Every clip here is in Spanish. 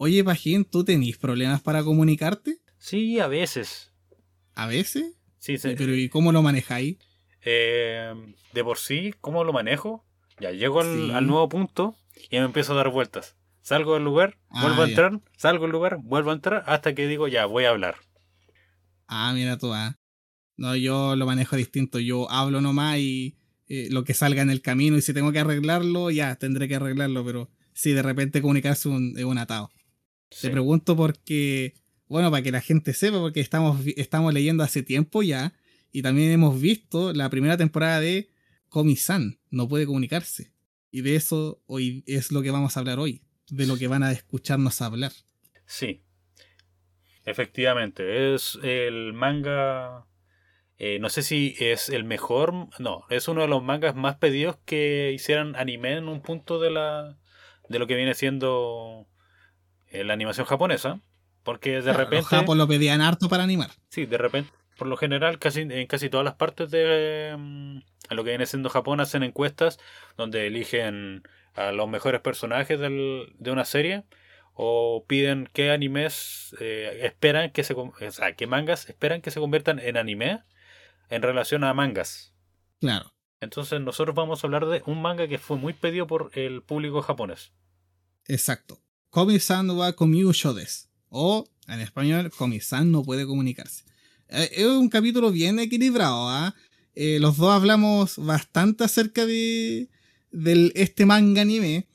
Oye, Pajín, ¿tú tenés problemas para comunicarte? Sí, a veces. ¿A veces? Sí, sí. Pero ¿y cómo lo manejáis? Eh, de por sí, ¿cómo lo manejo? Ya llego al, Sí. al nuevo punto y me empiezo a dar vueltas. Salgo del lugar, Ah, vuelvo a entrar, salgo del lugar, vuelvo a entrar, hasta que digo, ya, voy a hablar. Ah, mira tú, ah. No, yo lo manejo distinto. Yo hablo nomás y eh, lo que salga en el camino. Y si tengo que arreglarlo, ya tendré que arreglarlo. Pero si de repente comunicarse un- es un atado. Sí. Te pregunto porque, bueno, para que la gente sepa, porque estamos, estamos leyendo hace tiempo ya. Y también hemos visto la primera temporada de Komi-san. No puede comunicarse. Y de eso hoy es lo que vamos a hablar hoy. De lo que van a escucharnos hablar. Sí. Efectivamente, es el manga. eh, no sé si es el mejor. No, es uno de los mangas más pedidos que hicieran anime en un punto de la. de lo que viene siendo eh, la animación japonesa. Porque de Claro, repente. Los japos lo pedían harto para animar. Sí, de repente, por lo general, casi en casi todas las partes de mm, lo que viene siendo Japón hacen encuestas donde eligen a los mejores personajes del- de una serie o piden qué animes eh, esperan que se o sea, qué mangas esperan que se conviertan en anime en relación a mangas. Claro. Entonces nosotros vamos a hablar de un manga que fue muy pedido por el público japonés. Exacto. Komi-san wa komiusho desu. O, en español, Komi-san no puede comunicarse. Eh, es un capítulo bien equilibrado, ¿ah? Eh, los dos hablamos bastante acerca de del, este manga anime,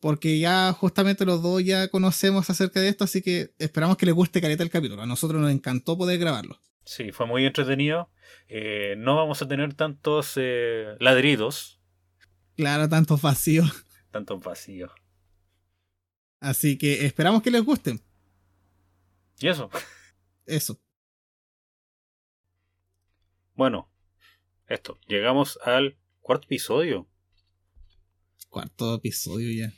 porque ya justamente los dos ya conocemos acerca de esto, así que esperamos que les guste careta el capítulo. A nosotros nos encantó poder grabarlo. Sí, fue muy entretenido. Eh, no vamos a tener tantos eh, ladridos, Claro, tantos vacíos. tantos vacíos. Así que esperamos que les gusten. Y eso. Eso. Bueno, esto. Llegamos al cuarto episodio. Cuarto episodio ya.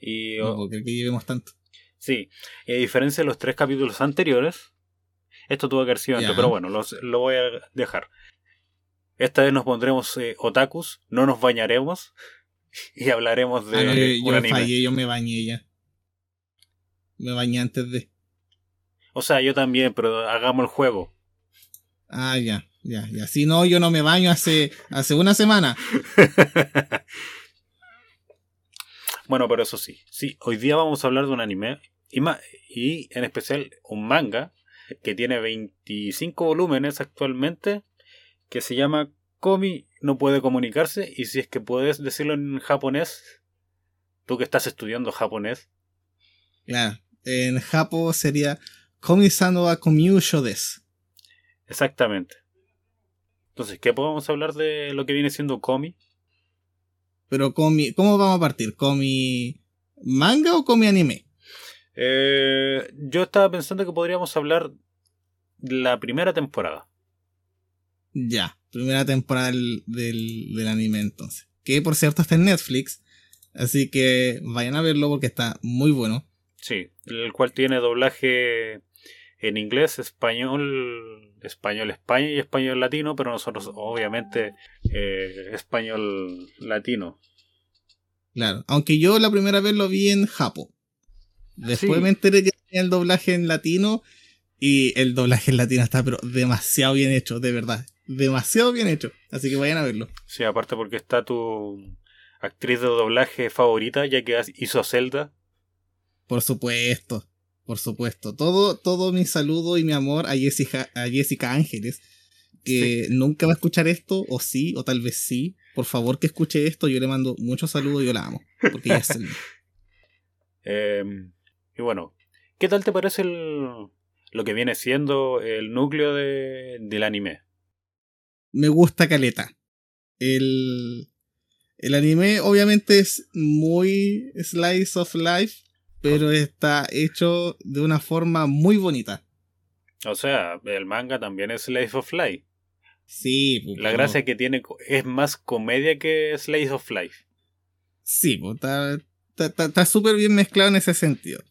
Y No oh, creer que llevemos tanto. sí, y a diferencia de los tres capítulos anteriores, esto tuvo que haber sido antes, pero bueno, los- lo voy a dejar. Esta vez nos pondremos eh, otakus, no nos bañaremos y hablaremos de Ah, no, yo, un yo anime. fallé, yo me bañé ya. Me bañé antes de. O sea, yo también, pero hagamos el juego. Ah, ya, ya, ya. Si no, yo no me baño hace, hace una semana. Bueno, pero eso sí. Sí, hoy día vamos a hablar de un anime y, y en especial un manga que tiene 25 volúmenes actualmente que se llama Komi no puede comunicarse y si es que puedes decirlo en japonés, tú que estás estudiando japonés, Ya. En Japo sería Komi-san wa komiusho desu. exactamente. Entonces, ¿qué podemos hablar de lo que viene siendo Komi? Pero Komi, ¿cómo vamos a partir? ¿Komi manga o Komi anime? Eh, yo estaba pensando que podríamos hablar la primera temporada. Ya. Primera temporada del, del, del anime entonces. Que por cierto está en Netflix. Así que vayan a verlo porque está muy bueno. Sí, el cual tiene doblaje en inglés, español, español España y español latino, pero nosotros obviamente eh, español latino. Claro. Aunque yo la primera vez lo vi en Japo. Después Sí. me enteré que tenía el doblaje en latino. Y el doblaje en latino está pero demasiado bien hecho, de verdad. Demasiado bien hecho. Así que vayan a verlo. Sí, aparte porque está tu actriz de doblaje favorita, ya que hizo Zelda. Por supuesto. Por supuesto. Todo, todo mi saludo y mi amor a Jessica, a Jessica Ángeles. Que nunca va a escuchar esto, o sí, o tal vez sí. Por favor que escuche esto. Yo le mando muchos saludos y yo la amo. Porque ella es Zelda. Eh, y bueno, ¿qué tal te parece el, lo que viene siendo el núcleo de, del anime? Me gusta Caleta. El, el anime obviamente es muy slice of life, pero está hecho de una forma muy bonita. O sea, el manga también es Slice of Life. Sí, pues, La gracia que tiene es más comedia que Slice of Life. Sí, pues, está está- está- está súper bien mezclado en ese sentido.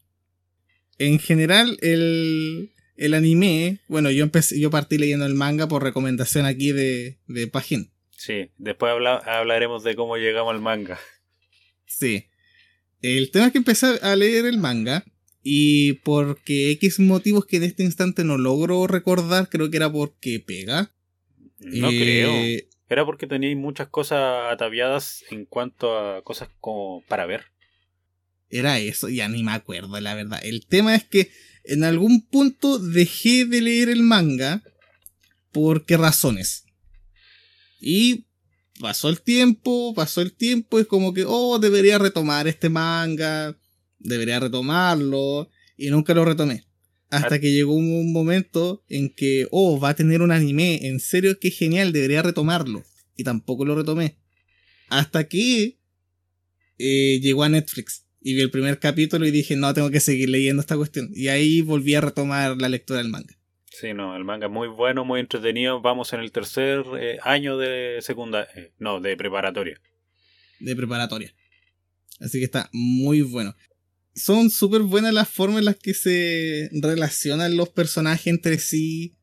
En general, el, el anime, bueno, yo empecé, yo partí leyendo el manga por recomendación aquí de, de Pagin. Sí, después habla- hablaremos de cómo llegamos al manga. Sí. El tema es que empecé a leer el manga y porque X motivos que en este instante no logro recordar, creo que era porque pega. No creo. Eh, era porque teníais muchas cosas ataviadas en cuanto a cosas como para ver. Era eso, ya ni me acuerdo, la verdad. El tema es que en algún punto dejé de leer el manga. ¿Por qué razones? Y pasó el tiempo, pasó el tiempo, es como que, oh, debería retomar este manga, debería retomarlo, y nunca lo retomé. Hasta que llegó un momento en que, oh, va a tener un anime, en serio, qué genial, debería retomarlo. Y tampoco lo retomé. Hasta que eh, llegó a Netflix y vi el primer capítulo y dije, no, tengo que seguir leyendo esta cuestión. Y ahí volví a retomar la lectura del manga. Sí, no, el manga es muy bueno, muy entretenido. Vamos en el tercer eh, año de secundaria, eh, no, de preparatoria. De preparatoria. Así que está muy bueno. Son súper buenas las formas en las que se relacionan los personajes entre sí,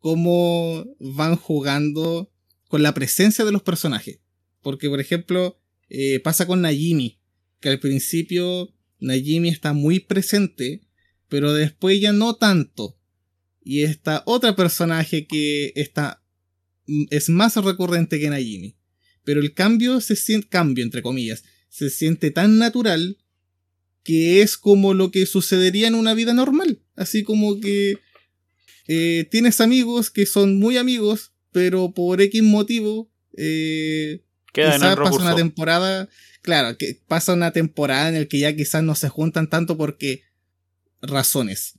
cómo van jugando con la presencia de los personajes. Porque, por ejemplo, eh, pasa con Najimi, que al principio Najimi está muy presente, pero después ya no tanto y esta otra personaje que está mm, es más recurrente que Najimi. Pero el cambio se siente, cambio entre comillas, se siente tan natural que es como lo que sucedería en una vida normal. Así como que eh, tienes amigos que son muy amigos, pero por X motivo eh, quizás pasa una temporada, claro, que pasa una temporada en el que ya quizás no se juntan tanto porque razones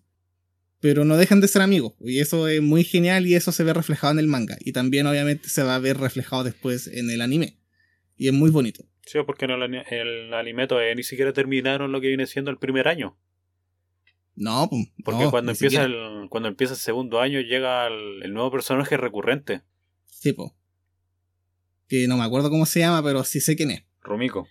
pero no dejan de ser amigos. Y eso es muy genial y eso se ve reflejado en el manga. Y también obviamente se va a ver reflejado después en el anime. Y es muy bonito. Sí, porque en el, anime todavía ni siquiera terminaron lo que viene siendo el primer año. No, porque cuando empieza el cuando empieza el segundo año llega el, nuevo personaje recurrente. Sí, po. Que no me acuerdo cómo se llama, pero sí sé quién es. Rumiko.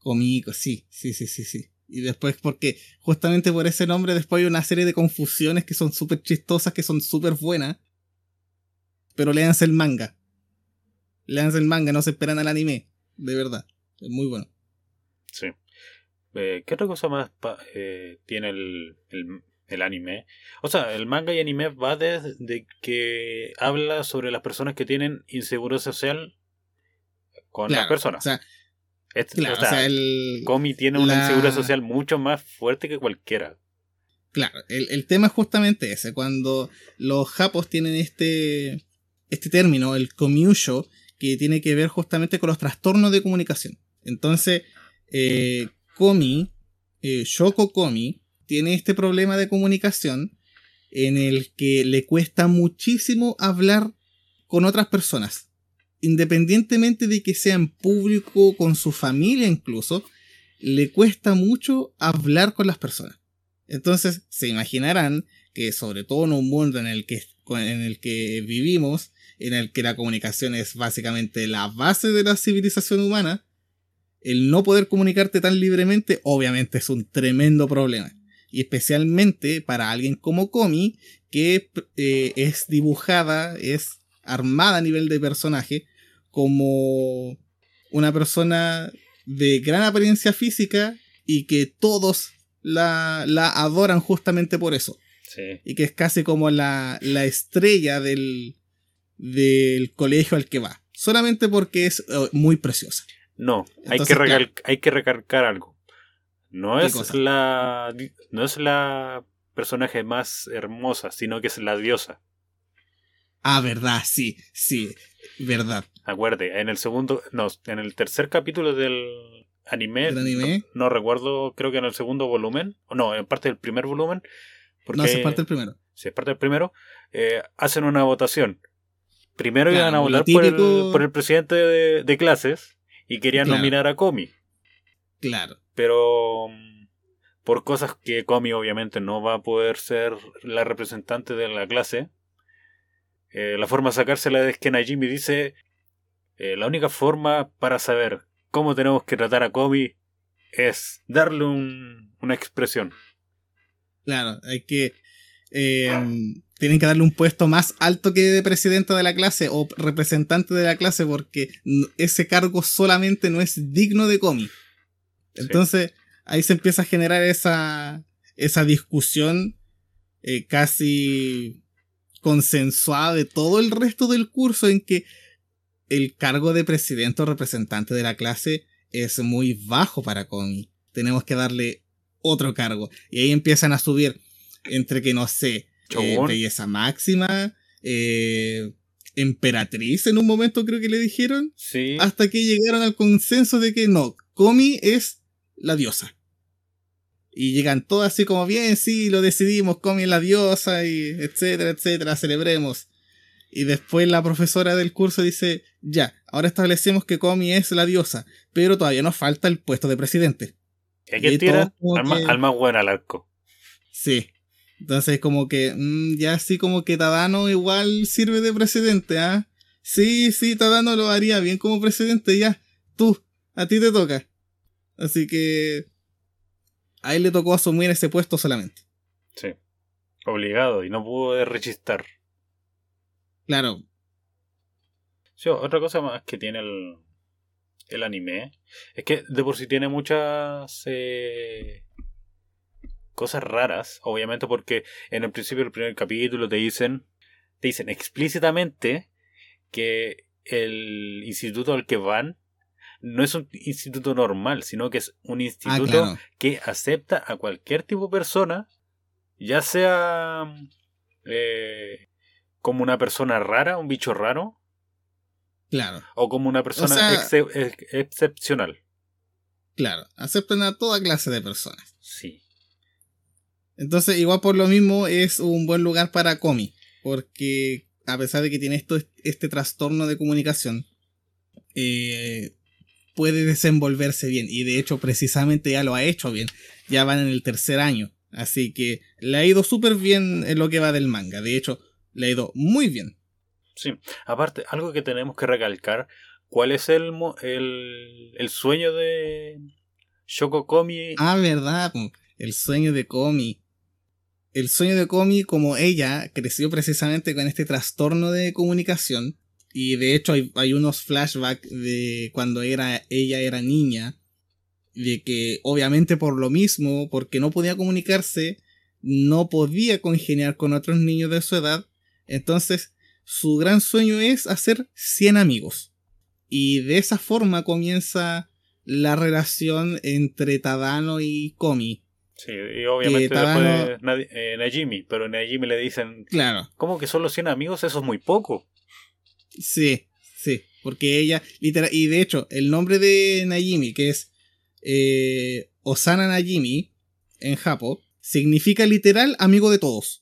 Comico, sí, sí, sí, sí, sí. Y después, porque justamente por ese nombre, después hay una serie de confusiones que son súper chistosas, que son súper buenas. Pero léanse el manga. Léanse el manga, no se esperan al anime. De verdad. Es muy bueno. Sí. Eh, ¿Qué otra cosa más eh, tiene el, el, anime? O sea, el manga y anime va desde que habla sobre las personas que tienen inseguridad social con las personas. O sea, claro, o sea, el, Comi tiene una inseguridad social mucho más fuerte que cualquiera. Claro, el, tema es justamente ese, cuando los japos tienen este, este término, el komiusho, que tiene que ver justamente con los trastornos de comunicación. Entonces, eh, Komi, eh, Shoko Komi, tiene este problema de comunicación en el que le cuesta muchísimo hablar con otras personas independientemente de que sea en público, con su familia incluso, le cuesta mucho hablar con las personas. Entonces, se imaginarán que sobre todo en un mundo en el que, en el que vivimos, en el que la comunicación es básicamente la base de la civilización humana, el no poder comunicarte tan libremente obviamente es un tremendo problema. Y especialmente para alguien como Komi, que eh, es dibujada, es armada a nivel de personaje como una persona de gran apariencia física y que todos la, adoran justamente por eso. Y que es casi como la, estrella del, del colegio al que va. Solamente porque es eh, muy preciosa. No, hay, que hay que recalcar algo. No es la no es la personaje más hermosa, sino que es la diosa. Ah, verdad, sí, sí, verdad. Acuerde, en el segundo, no, en el tercer capítulo del anime, No, recuerdo, creo que en el segundo volumen, o no, en parte del primer volumen. Porque, no, es parte del primero. Si es parte del primero, eh, hacen una votación. Primero iban a votar por, el, por, el, presidente de, clases y querían nominar a Komi. Claro. Pero mm, por cosas que Komi obviamente no va a poder ser la representante de la clase, eh, la forma de sacársela es que Najimi dice, eh, la única forma para saber cómo tenemos que tratar a Kobe es darle una expresión. Claro, hay que... Eh, tienen que darle un puesto más alto que de presidente de la clase o representante de la clase porque ese cargo solamente no es digno de Komi. Entonces, ahí se empieza a generar esa, esa discusión eh, casi consensuada de todo el resto del curso en que el cargo de presidente o representante de la clase es muy bajo para Komi. Tenemos que darle otro cargo. Y ahí empiezan a subir entre que no sé, eh, belleza máxima, eh, emperatriz en un momento creo que le dijeron. Sí. Hasta que llegaron al consenso de que no, Komi es la diosa. Y llegan todas así como bien, sí, lo decidimos, Komi es la diosa, y etcétera, etcétera, celebremos. Y después la profesora del curso dice, ya, ahora establecemos que Komi es la diosa, pero todavía nos falta el puesto de presidente. ¿Y que tira? Al, más bueno al arco. Sí. Entonces como que, mm, ya así como que Tadano igual sirve de presidente, ¿ah? Sí, sí, Tadano lo haría bien como presidente, ya. Tú, a ti te toca. Así que a él le tocó asumir ese puesto solamente. Sí. Obligado y no pudo rechistar. Claro. Sí, otra cosa más que tiene el, el anime es que de por sí tiene muchas eh, cosas raras, obviamente porque en el principio del primer capítulo te dicen te dicen explícitamente que el instituto al que van no es un instituto normal, sino que es un instituto ah, que acepta a cualquier tipo de persona, ya sea eh, como una persona rara, un bicho raro. Claro. O como una persona excepcional. Claro, aceptan a toda clase de personas. Sí. Entonces, igual por lo mismo es un buen lugar para Komi. Porque a pesar de que tiene esto, este trastorno de comunicación, eh, puede desenvolverse bien. Y de hecho, precisamente ya lo ha hecho bien. Ya van en el tercer año. Así que le ha ido súper bien en lo que va del manga. De hecho, le ha ido muy bien. Sí, aparte, algo que tenemos que recalcar, ¿cuál es el, el, el sueño de Shoko Komi? Ah, verdad, el sueño de Komi. El sueño de Komi, como ella creció precisamente con este trastorno de comunicación, y de hecho hay, hay unos flashbacks de cuando era, ella era niña, de que obviamente por lo mismo, porque no podía comunicarse, no podía congeniar con otros niños de su edad, entonces, su gran sueño es hacer 100 amigos. Y de esa forma comienza la relación entre Tadano y Komi. Sí, y obviamente después eh, Najimi, pero Najimi le dicen, claro. ¿cómo que solo 100 amigos? Eso es muy poco. Sí, sí, porque ella, literal, y de hecho, el nombre de Najimi, que es eh, Osana Najimi, en Japo, significa literal amigo de todos.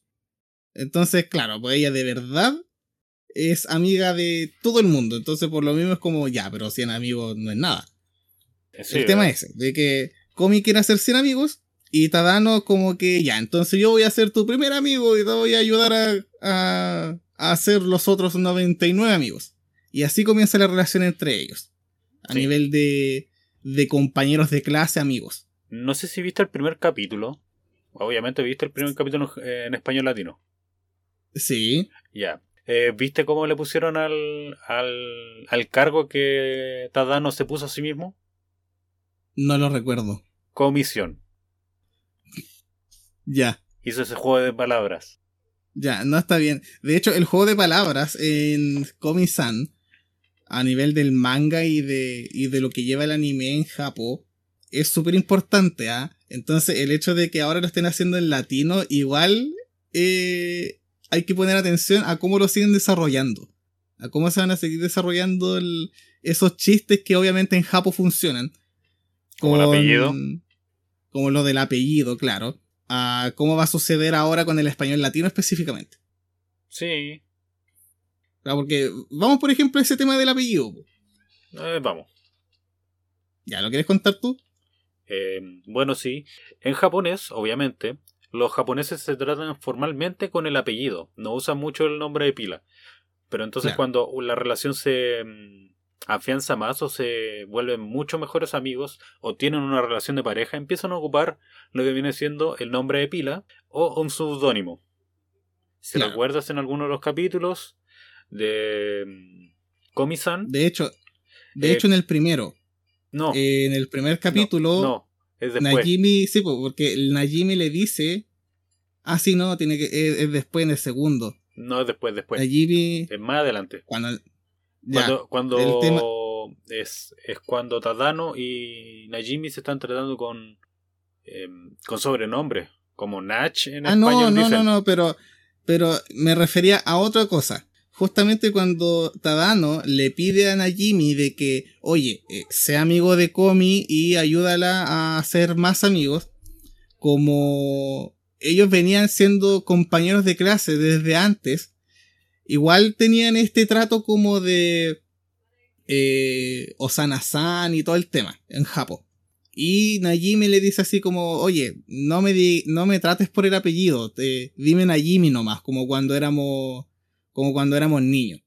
Entonces, claro, pues ella de verdad es amiga de todo el mundo. Entonces, por lo mismo es como, ya, pero 100 amigos no es nada. el tema es ese, de que Komi quiere hacer 100 amigos y Tadano como que, ya, entonces yo voy a ser tu primer amigo y te voy a ayudar a, a, hacer los otros 99 amigos. Y así comienza la relación entre ellos. A nivel de, de compañeros de clase, amigos. No sé si viste el primer capítulo. Obviamente viste el primer capítulo en español latino. Sí. Ya. Eh, ¿Viste cómo le pusieron al, al, al cargo que Tadano se puso a sí mismo? No lo recuerdo. Comisión. Ya. Hizo ese juego de palabras. Ya, no está bien. De hecho, el juego de palabras en Komi-san, a nivel del manga y de, y de lo que lleva el anime en Japón, es súper importante, ¿ah? Entonces, el hecho de que ahora lo estén haciendo en latino, igual eh, hay que poner atención a cómo lo siguen desarrollando. A cómo se van a seguir desarrollando esos chistes que obviamente en Japón funcionan. Como el apellido. Como lo del apellido, claro. A cómo va a suceder ahora con el español latino específicamente. Sí. porque vamos, por ejemplo, a ese tema del apellido. Eh, vamos. ¿Ya lo quieres contar tú? Eh, bueno, sí. En japonés, obviamente, los japoneses se tratan formalmente con el apellido, no usan mucho el nombre de pila. Pero entonces cuando la relación se mm, afianza más o se vuelven mucho mejores amigos o tienen una relación de pareja, empiezan a ocupar lo que viene siendo el nombre de pila o un seudónimo. Si recuerdas en alguno de los capítulos de mm, Komi-san. De hecho, de eh, hecho en el primero, No. Eh, en el primer capítulo, No, es después. Najimi, sí, po, porque el Najimi le dice. Ah, sí, no, tiene que. Es, es después en el segundo. No, es después, después. Najimi. Es más adelante. Cuando. Ya, Cuando, cuando el tema- es, es cuando Tadano y Najimi se están tratando con, em, con sobrenombres, como Nach en Ah, no, español no, dicen. no, no, pero, pero me refería a otra cosa. Justamente cuando Tadano le pide a Najimi de que, oye, eh, sea amigo de Komi y ayúdala a ser más amigos, como ellos venían siendo compañeros de clase desde antes, igual tenían este trato como de eh, Osana-san y todo el tema en Japón. Y Najimi le dice así como, oye, no me, di- no me trates por el apellido, te, dime Najimi nomás, como cuando éramos, como cuando éramos niños.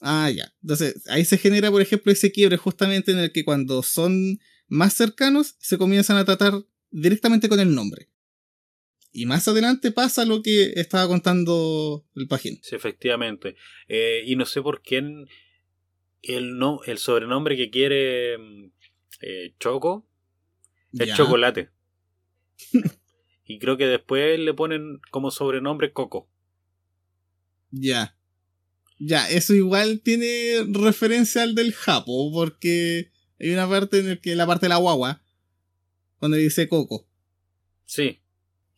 Ah, ya. Entonces, ahí se genera, por ejemplo, ese quiebre justamente en el que cuando son más cercanos, se comienzan a tratar directamente con el nombre. Y más adelante pasa lo que estaba contando el Pajín. Sí, efectivamente. Eh, y no sé por qué en- el, no, el sobrenombre que quiere em, eh, Choco es Ya. Chocolate. y creo que después le ponen como sobrenombre Coco. Ya. Ya, eso igual tiene referencia al del Japo, porque hay una parte en la que la parte de la guagua, cuando dice Coco. Sí,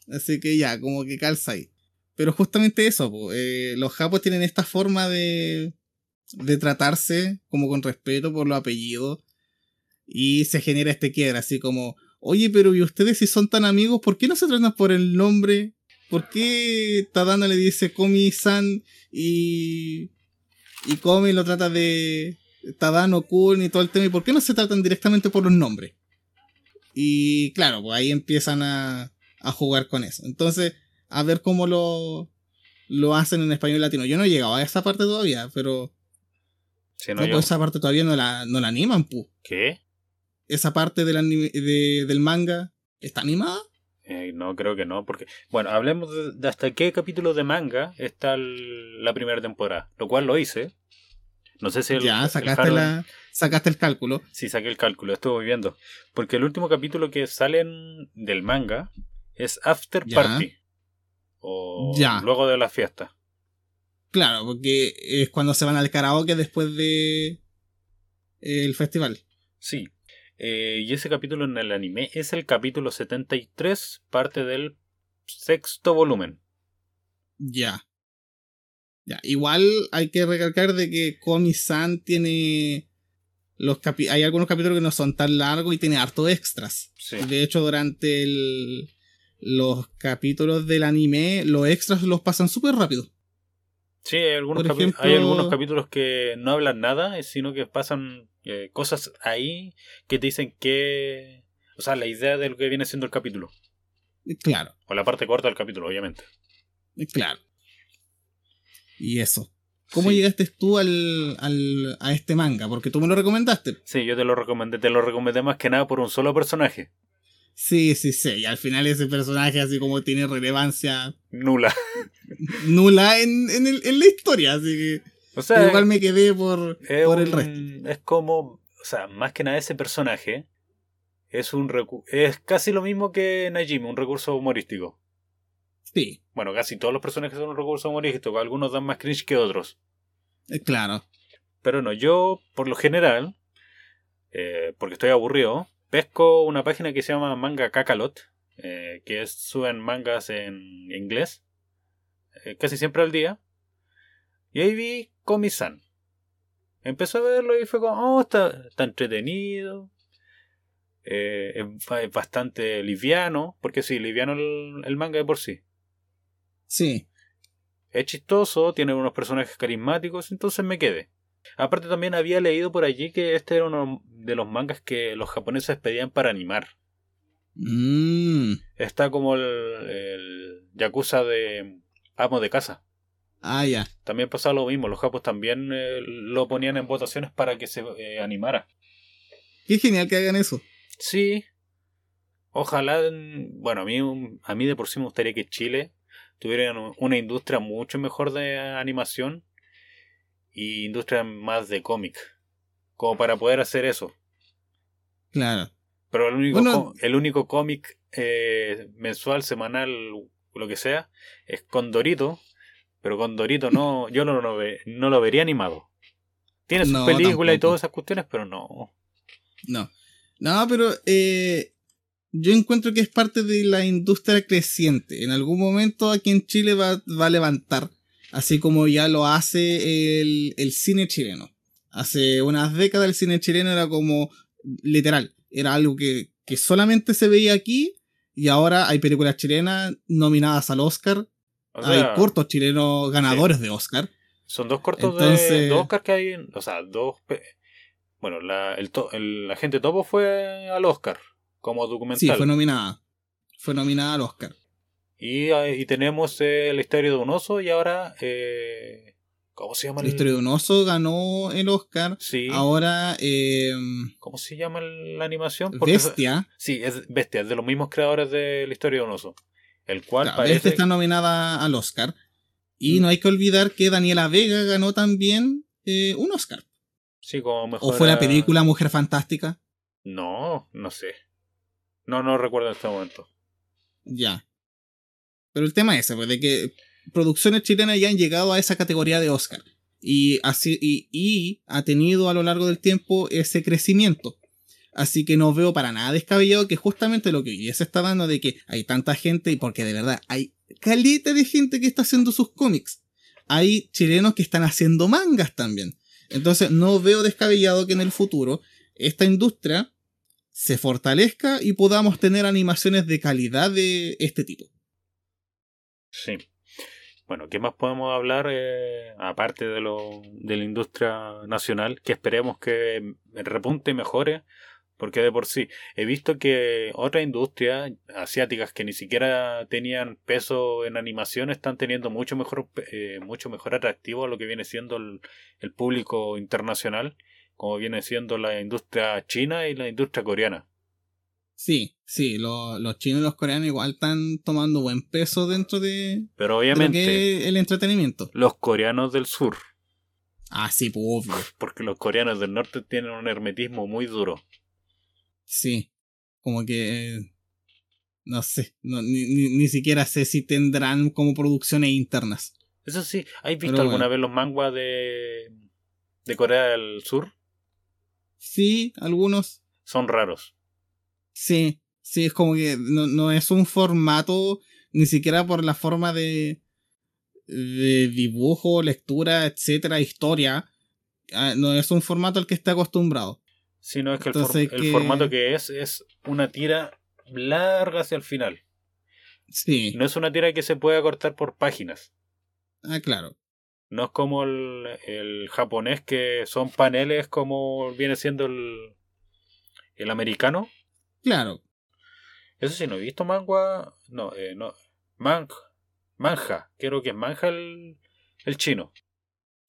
Así que ya, como que calza ahí. Pero justamente eso, po, eh, los japos tienen esta forma de, de tratarse como con respeto por los apellidos. Y se genera este quiebre, así como, oye, pero ¿y ustedes si son tan amigos, por qué no se tratan por el nombre? ¿Por qué Tadano le dice Komi-san y, y Komi lo trata de Tadano-kun y todo el tema? ¿Y por qué no se tratan directamente por los nombres? Y claro, pues ahí empiezan a, a jugar con eso. Entonces, a ver cómo lo, lo hacen en español latino. Yo no he llegado a esa parte todavía, pero no, pues esa parte todavía no la, no la animan, pu. ¿Qué? Esa parte del, anime- de- del manga está animada. Eh, no, creo que no, porque... Bueno, hablemos de, de hasta qué capítulo de manga está el- la primera temporada, lo cual lo hice. No sé si el... ya, el sacaste, Harold- la, sacaste el cálculo. Sí, saqué el cálculo, estuve viendo. Porque el último capítulo que salen del manga es After Ya. Party. O Ya. luego de la fiesta. Claro, porque es cuando se van al karaoke después de el festival. Sí. Eh, y ese capítulo en el anime es el capítulo 73, parte del sexto volumen. Ya. Ya, igual hay que recalcar de que Komi-san tiene los capi- hay algunos capítulos que no son tan largos y tiene harto extras. Sí. De hecho, durante el- los capítulos del anime, los extras los pasan súper rápido. Sí, hay algunos, ejemplo- hay algunos capítulos que no hablan nada, eh, sino que pasan eh, cosas ahí que te dicen que... O sea, la idea de lo que viene siendo el capítulo. Claro, O la parte corta del capítulo, obviamente. claro. Y eso. ¿Cómo Sí. llegaste tú al, al- a este manga? Porque tú me lo recomendaste. Sí, yo te lo recomendé, te lo recomendé más que nada por un solo personaje. Sí, sí, sí. Y al final ese personaje así como tiene relevancia Nula. nula en, en, el- en la historia. Así que O sea, igual me quedé por, es, por el resto. es como, o sea, más que nada ese personaje es un recu- es casi lo mismo que Najimi, un recurso humorístico. Sí, Bueno, casi todos los personajes son un recurso humorístico, algunos dan más cringe que otros. eh, claro. Pero no, yo por lo general, eh, porque estoy aburrido, pesco una página que se llama Manga Kakalot, eh, que es, suben mangas en inglés, eh, casi siempre al día. Y ahí vi Komi-san. Empecé a verlo y fue como, oh, está, está entretenido. eh, es, ba- es bastante liviano, porque sí, liviano el, el manga de por sí. Sí. Es chistoso, tiene unos personajes carismáticos, entonces me quedé. Aparte también había leído por allí que este era uno de los mangas que los japoneses pedían para animar. Mm. Está como el, el Yakuza de Amo de Casa. Ah, ya. También pasaba lo mismo, los japos también eh, lo ponían en votaciones para que se eh, animara. Qué genial que hagan eso. Sí. Ojalá, bueno, a mí, a mí de por sí me gustaría que Chile tuviera una industria mucho mejor de animación y industria más de cómic, como para poder hacer eso. Claro. Pero el único, Bueno- el único cómic eh, mensual, semanal, lo que sea, es Condorito. Pero Condorito no, yo no, no lo vería animado. Tiene sus No, películas y todas esas cuestiones, pero no. No. No, pero eh, yo encuentro que es parte de la industria creciente. En algún momento aquí en Chile va, va a levantar, así como ya lo hace el, el cine chileno. Hace unas décadas el cine chileno era como, literal, era algo que, que solamente se veía aquí y ahora hay películas chilenas nominadas al Oscar. O sea, hay cortos chilenos ganadores de Oscar. Son dos cortos de dos Oscar que hay. O sea, dos. Bueno, la, el, to- el agente Topo fue al Oscar como Sí, documental. fue nominada. Fue nominada al Oscar. Y, eh, y tenemos eh, la historia de un oso y ahora. eh, ¿Cómo se llama La el- historia de un oso ganó el Oscar. Sí. Ahora, eh, ¿Cómo se llama la animación? Porque Bestia. Sí, es Bestia, es de los mismos creadores de la historia de un oso. El cual claro, parece. Bestia está nominada al Oscar. Y Mm. no hay que olvidar que Daniela Vega ganó también eh, un Oscar. Sí, como mejor. ¿O fue la película Mujer Fantástica? No, no sé. No, no recuerdo en este momento. Ya. Pero el tema es ese, pues, de que producciones chilenas ya han llegado a esa categoría de Oscar. Y, así, y, y ha tenido a lo largo del tiempo ese crecimiento. Así que no veo para nada descabellado que justamente lo que hoy se está dando de que hay tanta gente, y porque de verdad hay caleta de gente que está haciendo sus cómics. Hay chilenos que están haciendo mangas también. Entonces no veo descabellado que en el futuro esta industria se fortalezca y podamos tener animaciones de calidad de este tipo. Sí. Bueno, ¿qué más podemos hablar eh, aparte de lo de la industria nacional que esperemos que repunte y mejore? Porque de por sí he visto que otras industrias asiáticas que ni siquiera tenían peso en animación están teniendo mucho mejor eh, mucho mejor atractivo a lo que viene siendo el, el público internacional, como viene siendo la industria china y la industria coreana. Sí, sí, lo- los chinos y los coreanos igual están tomando buen peso dentro de, Pero de lo obviamente que es el entretenimiento. los coreanos del sur, Ah, sí, pues obvio. porque los coreanos del norte tienen un hermetismo muy duro. Sí, como que... eh, No sé, no, ni, ni, ni siquiera sé si tendrán como producciones internas. Eso sí, ¿has visto Pero alguna bueno. vez los manguas de, de Corea del Sur? Sí, algunos. Son raros. Sí, sí, es como que no, no es un formato, ni siquiera por la forma de, de dibujo, lectura, etcétera, historia. ah, No es un formato al que esté acostumbrado. Sino es que el, for- Entonces, el que- formato que es es una tira larga hacia el final. Sí, No es una tira que se pueda cortar por páginas. ah, claro. No es como el, el japonés que son paneles como viene siendo el, el americano. Claro. Eso sí, no he visto manga. No, eh, no. Man, manja. Creo que es manja el, el chino.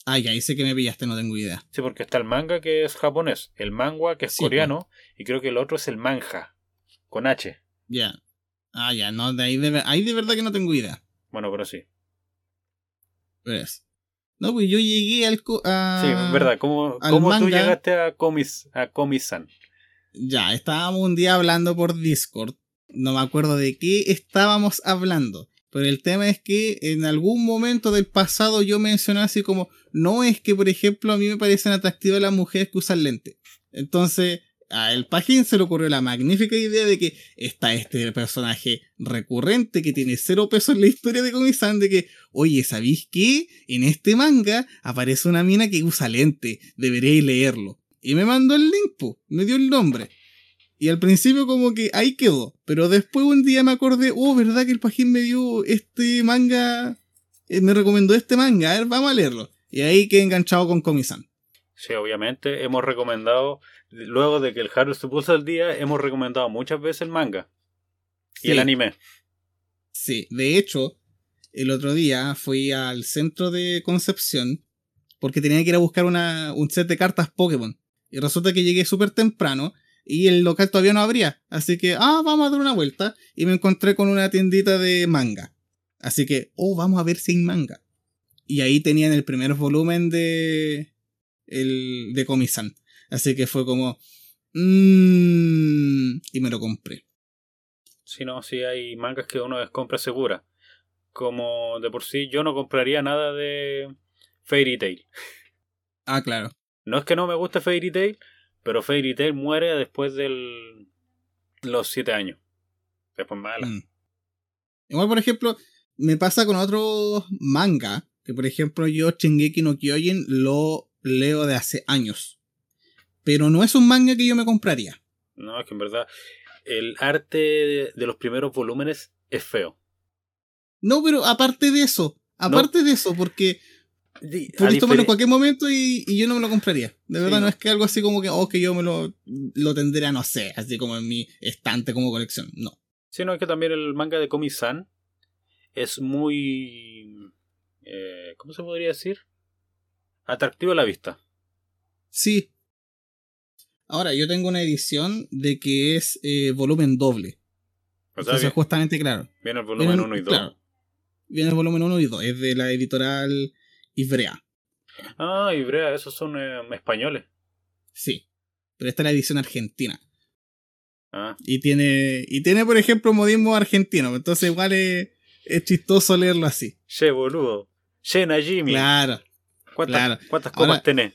Ay, ahí sé que me pillaste, no tengo idea. Sí, porque está el manga que es japonés, el manga que es Sí, coreano, y creo que el otro es el manja, con H. Ya. Ah, ya, no, de ahí de, ahí de verdad que no tengo idea. Bueno, pero sí. Pues. No, pues yo llegué al. co- a- Sí, es verdad. ¿Cómo, al cómo tú llegaste a Comis, a Comisan? Ya, estábamos un día hablando por Discord. No me acuerdo de qué estábamos hablando. Pero el tema es que en algún momento del pasado yo mencioné así como, no es que, por ejemplo, a mí me parecen atractivas las mujeres que usan lente. Entonces, a el Pajín se le ocurrió la magnífica idea de que está este personaje recurrente que tiene cero peso en la historia de Komi-san, de que, oye, ¿sabéis qué? En este manga aparece una mina que usa lente, deberéis leerlo. Y me mandó el link, po, me dio el nombre. Y al principio como que ahí quedó. Pero después un día me acordé, oh, ¿verdad que el Pajín me dio este manga? Eh, me recomendó este manga, a ver, vamos a leerlo. Y ahí quedé enganchado con Komi-san. Sí, obviamente hemos recomendado, luego de que el Haru se puso al día, hemos recomendado muchas veces el manga y el anime. Sí, de hecho, el otro día fui al centro de Concepción porque tenía que ir a buscar una, un set de cartas Pokémon. Y resulta que llegué súper temprano y el local todavía no abría. Así que, ah, vamos a dar una vuelta. Y me encontré con una tiendita de manga. Así que, oh, vamos a ver si hay manga. Y ahí tenían el primer volumen de. El, de Comisan. Así que fue como. Mm, y me lo compré. Si no, si hay mangas que uno es compra segura. Como de por sí, yo no compraría nada de Fairy Tail. Ah, claro. No es que no me guste Fairy Tail, pero Fairy Tail muere después de los 7 años. Después mala. Mm. Igual, por ejemplo, me pasa con otros manga, que por ejemplo yo Shingeki no Kyojin lo leo de hace años. Pero no es un manga que yo me compraría. No, es que en verdad el arte de los primeros volúmenes es feo. No, pero aparte de eso, aparte de eso, porque Pudiste tomarlo en cualquier momento y, yo no me lo compraría. De verdad, no. es que algo así como que, oh, que yo me lo, lo tendría, no sé, así como en mi estante como colección. No. Sí, no, es que también el manga de Komi-san es muy. Eh, ¿Cómo se podría decir? Atractivo a la vista. Sí. Ahora, yo tengo una edición de que es eh, volumen doble. O sea, justamente, claro. Viene el volumen 1 y 2. viene el volumen 1 y 2. Es de la editorial Ibrea. Ah, Ibrea, esos son eh, españoles. Sí, pero esta es la edición argentina. Ah. Y tiene, y tiene, por ejemplo, modismo argentino. Entonces, igual es, chistoso leerlo así. Che, boludo. Che, Najimi. Claro. ¿Cuántas, ¿cuántas copas tenés?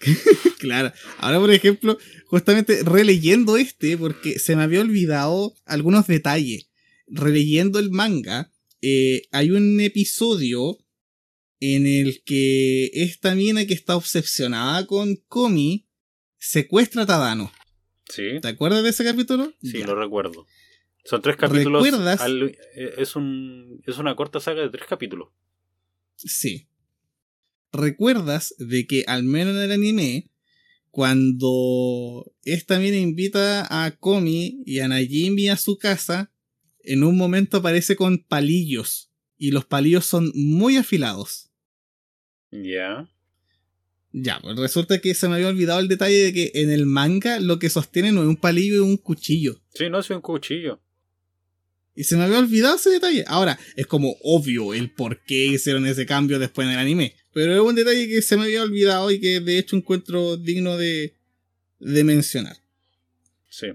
claro. Ahora, por ejemplo, justamente releyendo este, porque se me había olvidado algunos detalles. Releyendo el manga, eh, hay un episodio en el que esta mina que está obsesionada con Komi secuestra a Tadano. Sí. ¿Te acuerdas de ese capítulo? Sí, lo recuerdo. Son tres capítulos. ¿Recuerdas? Eh, es, un, es una corta saga de tres capítulos. Sí. ¿Recuerdas de que al menos en el anime, cuando esta mina invita a Komi y a Najimi a su casa, en un momento aparece con palillos y los palillos son muy afilados. Ya. Ya, pues resulta que se me había olvidado el detalle de que en el manga lo que sostiene no es un palillo, es un cuchillo. Sí, no es un cuchillo. Y se me había olvidado ese detalle. Ahora, es como obvio el por qué hicieron ese cambio después en el anime. Pero es un detalle que se me había olvidado y que de hecho encuentro digno de, de mencionar. Sí.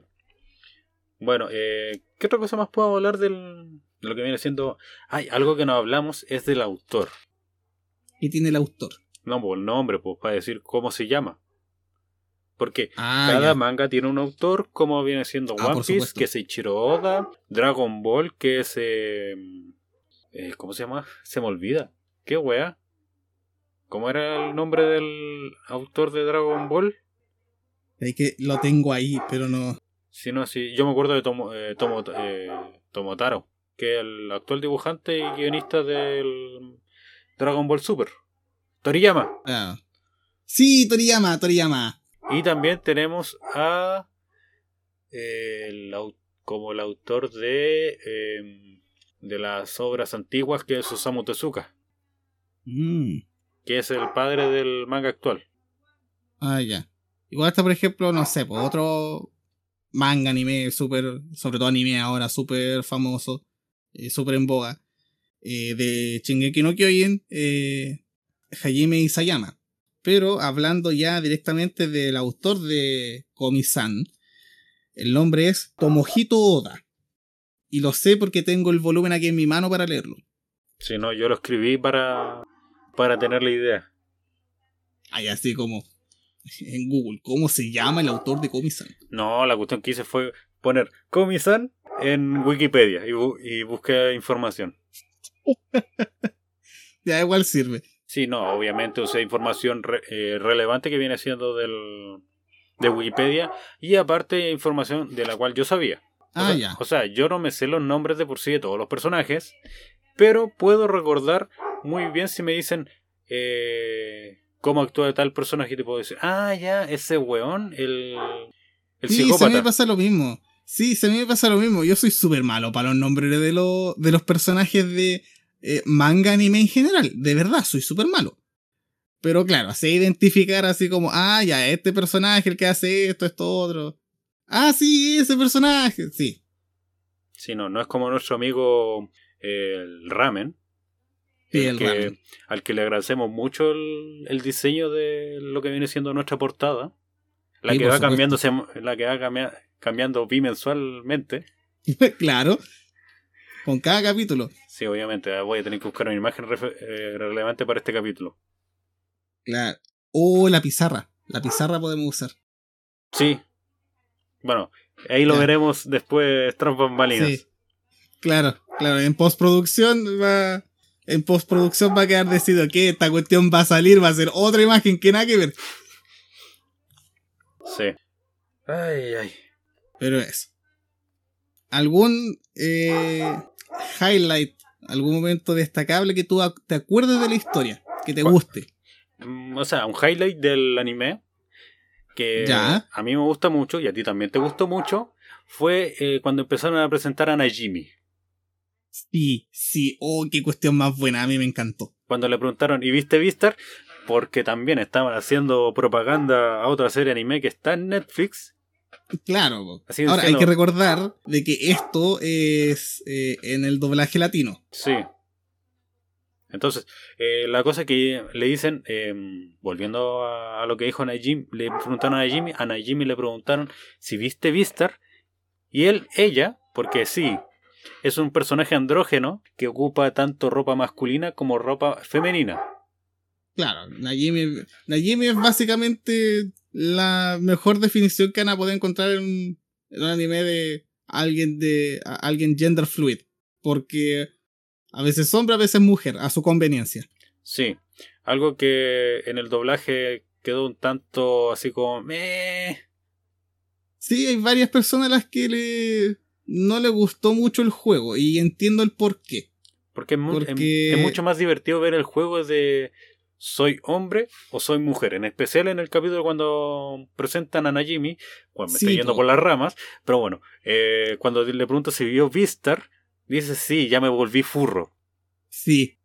Bueno, eh, ¿qué otra cosa más puedo hablar del, de lo que viene siendo... Hay algo que no hablamos, es del autor. ¿Qué tiene el autor? No, pues el nombre, pues para decir cómo se llama. Porque ah, cada manga tiene un autor, como viene siendo ah, One Piece, que es Ichiro Oda, Dragon Ball, que es... Eh, eh, ¿Cómo se llama? Se me olvida. ¿Qué wea? ¿Cómo era el nombre del autor de Dragon Ball? Es que lo tengo ahí, pero no... Sí, no, sí. Yo me acuerdo de Tomo, eh, Tomo, Tomotaro, que es el actual dibujante y guionista del Dragon Ball Super. Toriyama. Ah. Sí, Toriyama, Toriyama. Y también tenemos a. como el autor de. Em, de las obras antiguas, que es Osamu Tezuka. Mm. Que es el padre del manga actual. Ah, ya. Igual está, por ejemplo, no sé, pues otro manga anime súper, sobre todo anime ahora, súper famoso, eh, súper en boga, eh, de Shingeki no Kyojin, eh, Hajime Isayama. Pero hablando ya directamente del autor de Komi-san, el nombre es Tomohito Oda. Y lo sé porque tengo el volumen aquí en mi mano para leerlo. Si no, yo lo escribí para, para tener la idea. Ay, así como en Google, ¿cómo se llama el autor de Komi-san? No, la cuestión que hice fue poner Komi-san en Wikipedia y, y busqué información. ya igual sirve. Sí, no, obviamente usé información eh, relevante que viene siendo del, de Wikipedia y aparte información de la cual yo sabía. O ah, ya. O sea, yo no me sé los nombres de por sí de todos los personajes, pero puedo recordar muy bien si me dicen eh, cómo actúa tal personaje y te puedo decir, ah, ya, ese weón, el, el sí, a mí me pasa lo mismo. Sí, mí me pasa lo mismo. Yo soy súper malo para los nombres de, de los personajes de eh, manga anime en general. De verdad, soy súper malo. Pero claro, sé identificar así como, ah, ya, este personaje, el que hace esto, esto, otro. Ah, sí, ese personaje, sí. Sí, no, no es como nuestro amigo el Ramen. el que, Al que le agradecemos mucho el, el diseño de lo que viene siendo nuestra portada. La Sí, que va supuesto. cambiando, sem- la que va cambia- cambiando bimensualmente. claro. Con cada capítulo. Sí, obviamente, ah, voy a tener que buscar una imagen eh, relevante para este capítulo. Claro. O la pizarra. La pizarra podemos usar. Sí. Bueno, ahí lo veremos después tras bambalinas. Sí. Claro, claro. En postproducción va. En postproducción va a quedar decidido que esta cuestión va a salir, va a ser otra imagen que nada que ver. Sí. Ay, ay. Pero eso. ¿Algún eh, highlight, algún momento destacable que tú te acuerdes de la historia? Que te guste. Mm, O sea, un highlight del anime que Ya. a mí me gusta mucho y a ti también te gustó mucho fue eh, cuando empezaron a presentar a Najimi. Sí, sí. Oh, qué cuestión más buena. A mí me encantó. Cuando le preguntaron, ¿y viste Vistar? Porque también estaban haciendo propaganda a otra serie anime que está en Netflix. Claro. Así Ahora, hay que recordar de que esto es eh, en el doblaje latino. Sí. Entonces, eh, la cosa que le dicen, eh, volviendo a, a lo que dijo Najimi, le preguntaron a Najimi, a Najimi le preguntaron si viste Vistar, y él, ella, porque sí, es un personaje andrógeno que ocupa tanto ropa masculina como ropa femenina. Claro, Najimi, Najimi es básicamente la mejor definición que van a poder encontrar en un, en un anime de alguien de a- alguien gender fluid. Porque a veces hombre, a veces mujer, a su conveniencia. Sí, algo que en el doblaje quedó un tanto así como... "Meh". Sí, hay varias personas a las que le no le gustó mucho el juego y entiendo el por qué. Porque es, mu- Porque- es- es mucho más divertido ver el juego de soy hombre o soy mujer. En especial en el capítulo cuando presentan a Najimi. Bueno, me Sí, estoy yendo po. por las ramas. Pero bueno, eh, cuando le pregunto si vio Vistar, dice sí, ya me volví furro. Sí.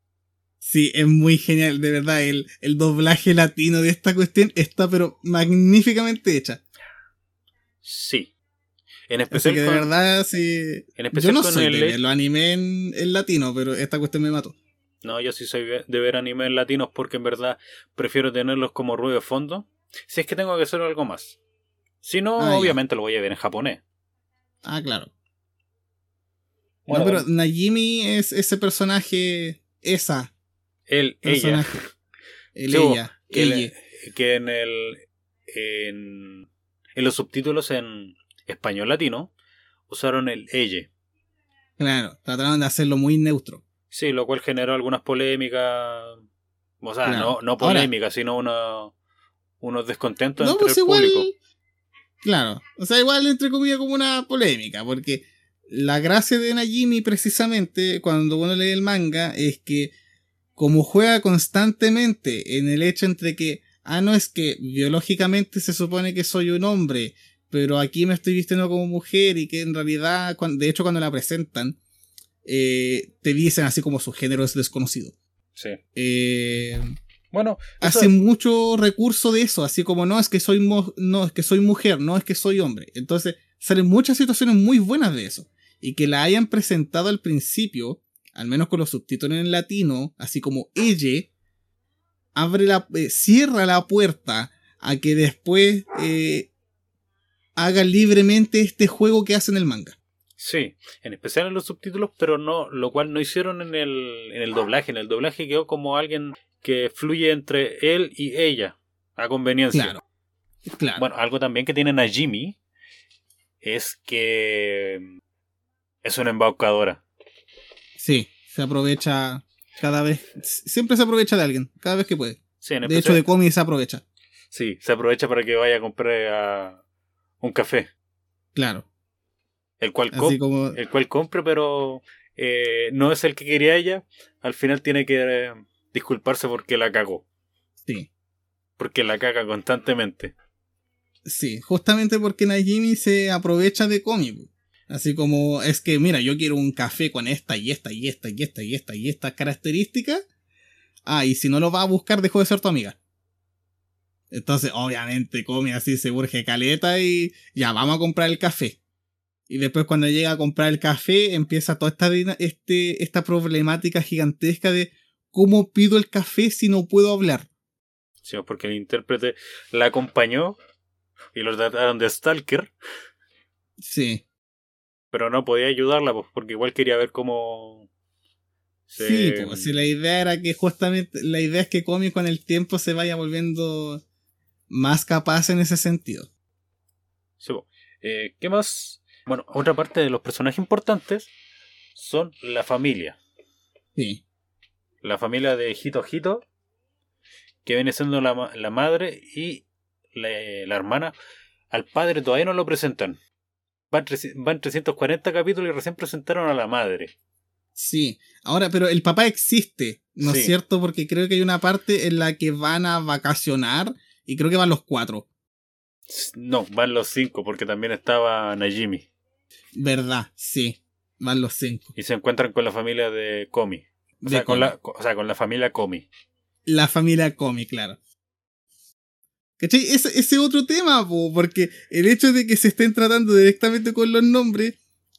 Sí, es muy genial, de verdad. El, el doblaje latino de esta cuestión está pero magníficamente hecha. Sí. En Así especial que de con, verdad, sí. en Yo especial no con soy el- de ver los anime en, en latino, pero esta cuestión me mató. No, yo sí soy de ver anime en latinos porque en verdad prefiero tenerlos como ruido de fondo. Si es que tengo que hacer algo más. Si no, Ah, ya. obviamente lo voy a ver en japonés. Ah, claro. Bueno, no, pero Najimi es ese personaje, esa él, ella. El Sí, ella, que, el- ella. que en el en, en los subtítulos en español latino usaron el ella. Claro, trataron de hacerlo muy neutro. Sí, lo cual generó algunas polémicas. O sea, Claro. no, no polémicas, sino una, unos descontentos No, entre pues el igual. público. Claro, o sea, igual entre comillas como una polémica, porque la gracia de Najimi precisamente cuando uno lee el manga es que como juega constantemente en el hecho entre que, ah, no es que biológicamente se supone que soy un hombre, pero aquí me estoy vistiendo como mujer y que en realidad, de hecho cuando la presentan, eh, te dicen así como su género es desconocido. Sí. Eh, Bueno, hace mucho recurso de eso, así como no es que soy no es que soy mujer, no es que soy hombre. Entonces, salen muchas situaciones muy buenas de eso. Y que la hayan presentado al principio, al menos con los subtítulos en latino, así como ella, abre la, eh, cierra la puerta a que después eh, haga libremente este juego que hace en el manga. Sí, en especial en los subtítulos, pero no, lo cual no hicieron en el, en el doblaje. En el doblaje quedó como alguien que fluye entre él y ella, a conveniencia. Claro. Claro. Bueno, algo también que tiene Najimi es que es una embaucadora. Sí, se aprovecha cada vez, siempre se aprovecha de alguien, cada vez que puede. Sí, en De hecho, de cómics se aprovecha. sí, se aprovecha para que vaya a comprar a un café, Claro. El cual, Así com- como. el cual compre, pero eh, no es el que quería ella. Al final tiene que eh, disculparse porque la cagó, Sí. porque la caga constantemente. Sí. Justamente porque Najimi se aprovecha de cómic. Así como es que, mira, yo quiero un café con esta y esta y esta y esta y esta y esta característica. Ah, y si no lo va a buscar, dejó de ser tu amiga. Entonces, obviamente, come así, se urge caleta y ya, vamos a comprar el café. Y después cuando llega a comprar el café, empieza toda esta, este, esta problemática gigantesca de cómo pido el café si no puedo hablar. Sí, porque el intérprete la acompañó y los trataron de Stalker. Sí. Pero no podía ayudarla, pues, porque igual quería ver cómo. Sí, pues si la idea era que justamente. La idea es que Comi con el tiempo se vaya volviendo más capaz en ese sentido. Sí, eh, ¿Qué más? Bueno, otra parte de los personajes importantes son la familia. Sí. La familia de Hito Hito, que viene siendo la, la madre y la, la, hermana. Al padre todavía no lo presentan. Van, van 340 capítulos y recién presentaron a la madre. Sí, ahora, pero el papá existe, ¿no sí. es cierto? Porque creo que hay una parte en la que van a vacacionar y creo que van los cuatro. No, van los cinco, porque también estaba Najimi. Verdad, sí. Van los cinco. Y se encuentran con la familia de Komi. O, De sea, con Komi. la, o sea, con la familia Komi. La familia Comi, claro. ¿Cachai? Ese, ese otro tema, po, porque el hecho de que se estén tratando directamente con los nombres,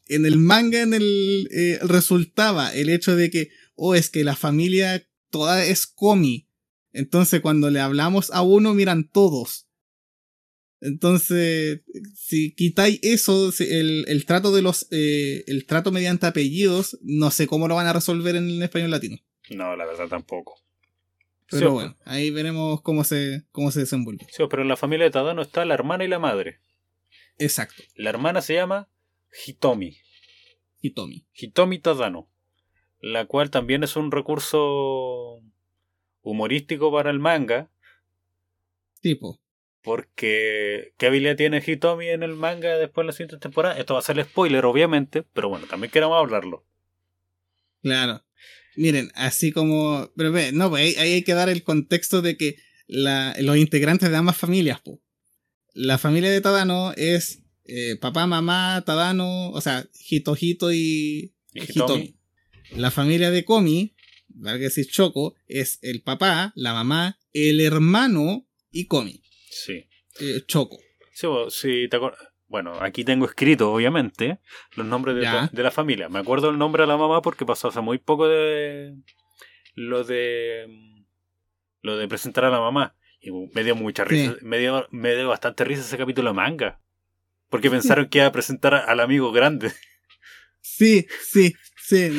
en el manga en el eh, resultaba el hecho de que, oh, es que la familia toda es Komi. Entonces cuando le hablamos a uno, miran todos. Entonces, si quitáis eso, el, el trato de los, eh, el trato mediante apellidos, no sé cómo lo van a resolver en el español latino. No, la verdad tampoco. Pero Sí, bueno, ahí veremos cómo se, cómo se desenvuelve. Sí, pero en la familia de Tadano está la hermana y la madre. Exacto. La hermana se llama Hitomi. Hitomi. Hitomi Tadano. La cual también es un recurso humorístico para el manga. Tipo. Porque, ¿qué habilidad tiene Hitomi en el manga después de la siguiente temporada? Esto va a ser spoiler, obviamente, pero bueno, también queremos hablarlo. Claro. Miren, así como. Pero ve, no, pues ahí, hay que dar el contexto de que la, los integrantes de ambas familias, po. La familia de Tadano es eh, papá, mamá, Tadano, o sea, Hito, Hito y, Y Hitomi. Hitomi. La familia de Komi, valga decir Choco, es el papá, la mamá, el hermano y Komi. Sí. eh, Choco. Sí, sí, te Bueno, aquí tengo escrito, obviamente, los nombres de, la familia. Me acuerdo el nombre de la mamá porque pasó hace muy poco de lo de lo de presentar a la mamá. Y me dio mucha risa, Sí. me, dio, me dio bastante risa ese capítulo de manga. Porque pensaron que iba a presentar al amigo grande. Sí, sí, sí.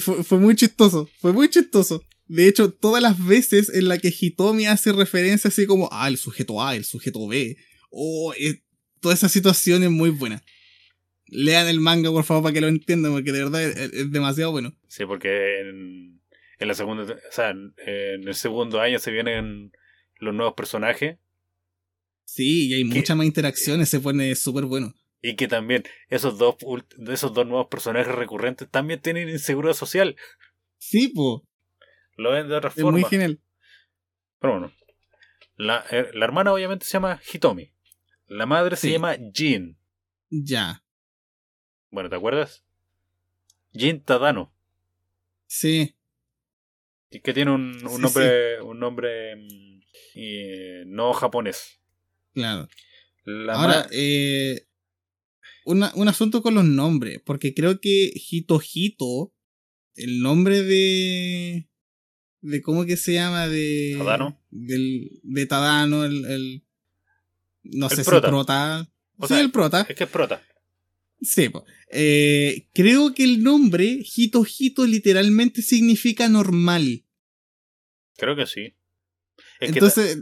Fue, fue muy chistoso, fue muy chistoso. De hecho, todas las veces en la que Hitomi hace referencia así como, ah, el sujeto A, el sujeto B, o eh, toda esa situación es muy buena. Lean el manga, por favor, para que lo entiendan, porque de verdad es, es demasiado bueno. Sí, porque en, en la segunda, o sea, en, en el segundo año se vienen los nuevos personajes Sí, y hay ¿Qué? muchas más interacciones, se pone súper bueno. y que también esos dos esos dos nuevos personajes recurrentes también tienen inseguridad social. Sí, po, Lo ven de otra es forma. muy genial. Pero bueno. La, eh, la hermana obviamente se llama Hitomi. La madre se llama Jin. Ya, Bueno, ¿te acuerdas? Jin Tadano. sí, Que tiene un, un Sí, nombre, un nombre mm, no japonés. claro. La Ahora, eh, una- un asunto con los nombres, porque creo que Hito Hito, el nombre de... de ¿Cómo que se llama? De... ¿Tadano? Del, de Tadano, el... el- no El sé prota. si prota. O sí, sea, el prota. es que es prota. Sí, po. Eh, creo que el nombre Hito Hito literalmente significa normal. Creo que sí. Es que Entonces,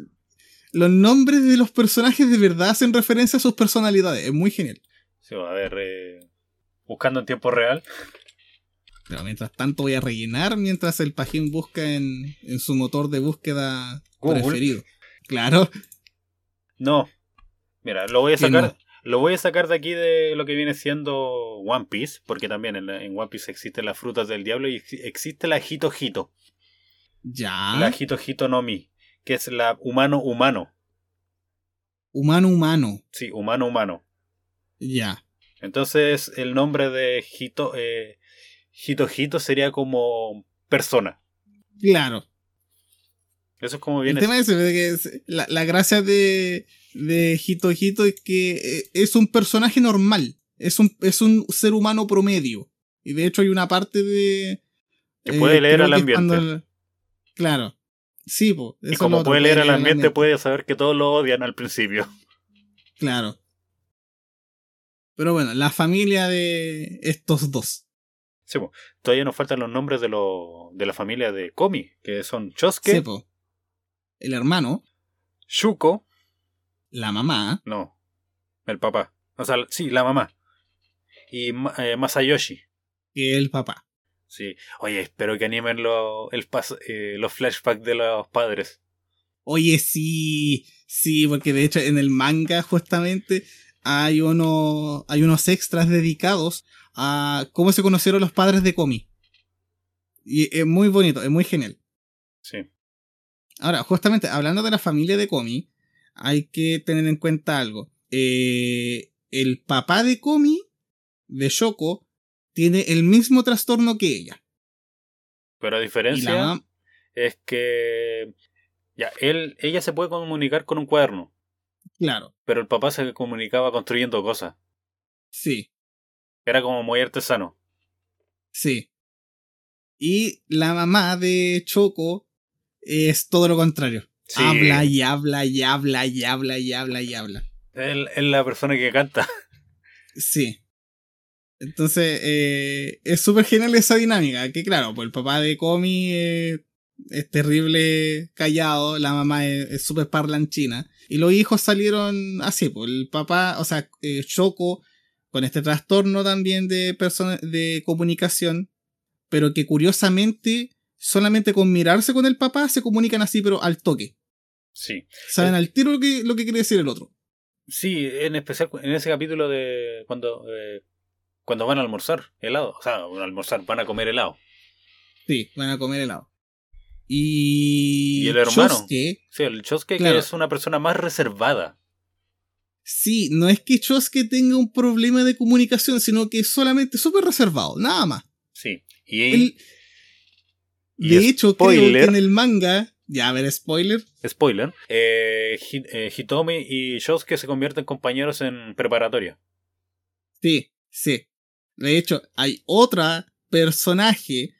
los nombres de los personajes de verdad hacen referencia a sus personalidades. Es muy genial. Sí, a ver, eh, buscando en tiempo real. Pero mientras tanto voy a rellenar mientras el pajín busca en, en su motor de búsqueda Google. preferido. Claro. No. Mira, lo voy a sacar. no. Lo voy a sacar de aquí de lo que viene siendo One Piece, porque también en, la- en One Piece existen las frutas del diablo y ex- existe la Hito Hito, Ya. la Hito Hito no Mi, que es la humano humano, Humano humano. sí, humano humano. Ya. Entonces el nombre de Hito, eh, Hito Hito sería como persona. Claro. Eso es como El viene. tema es, que la, la gracia de, de Hito Hito es que eh, es un personaje normal. Es un, es un ser humano promedio. Y de hecho hay una parte de... Que puede leer al ambiente. cuando el- Claro. Sí, po, eso y como lo puede leer al al ambiente, puede saber que todos lo odian al principio. Claro. Pero bueno, la familia de estos dos. Sí, po. todavía nos faltan los nombres de, lo, de la familia de Komi, que son Chosuke. El hermano, Shuko, la mamá, no, el papá. O sea, sí, la mamá. Y eh, Masayoshi. y el papá. Sí. Oye, espero que animen lo- el pas- eh, los flashbacks de los padres. Oye, sí, sí, porque de hecho en el manga justamente hay, uno, hay unos extras dedicados a cómo se conocieron los padres de Komi. Y es muy bonito, es muy genial. Sí. Ahora, justamente hablando de la familia de Komi, hay que tener en cuenta algo. Eh, el papá de Komi, de Shoko, tiene el mismo trastorno que ella. Pero diferencia la mam- es que ya él, ella se puede comunicar con un cuaderno, claro, pero el papá se comunicaba construyendo cosas. sí. Era como muy artesano. Sí. Y la mamá de Choco es todo lo contrario. Sí. Habla y habla y habla y habla y habla y habla. Él es la persona que canta. Sí. Entonces, eh, es súper genial esa dinámica. Que claro, pues el papá de Comi eh, es terrible callado, la mamá es es súper parlanchina. Y los hijos salieron así, pues el papá, o sea, eh, Choco, con este trastorno también de, persona- de comunicación, pero que curiosamente, solamente con mirarse con el papá se comunican así, pero al toque. Sí. Saben al tiro lo que, lo que quiere decir el otro. Sí, en especial en ese capítulo de cuando eh, cuando van a almorzar helado, o sea, van a almorzar, van a comer helado. Sí, van a comer helado. Y, ¿Y el hermano? Chosuke, Sí, el Chosuke Claro. que es una persona más reservada. Sí, no es que Chosuke tenga un problema de comunicación, sino que es solamente súper reservado, nada más. Sí. Y de hecho, creo que en el manga, ya a ver, spoiler, spoiler, eh, eh, Hitomi y Shosuke se convierten compañeros en preparatoria. sí, sí. De hecho, hay otra personaje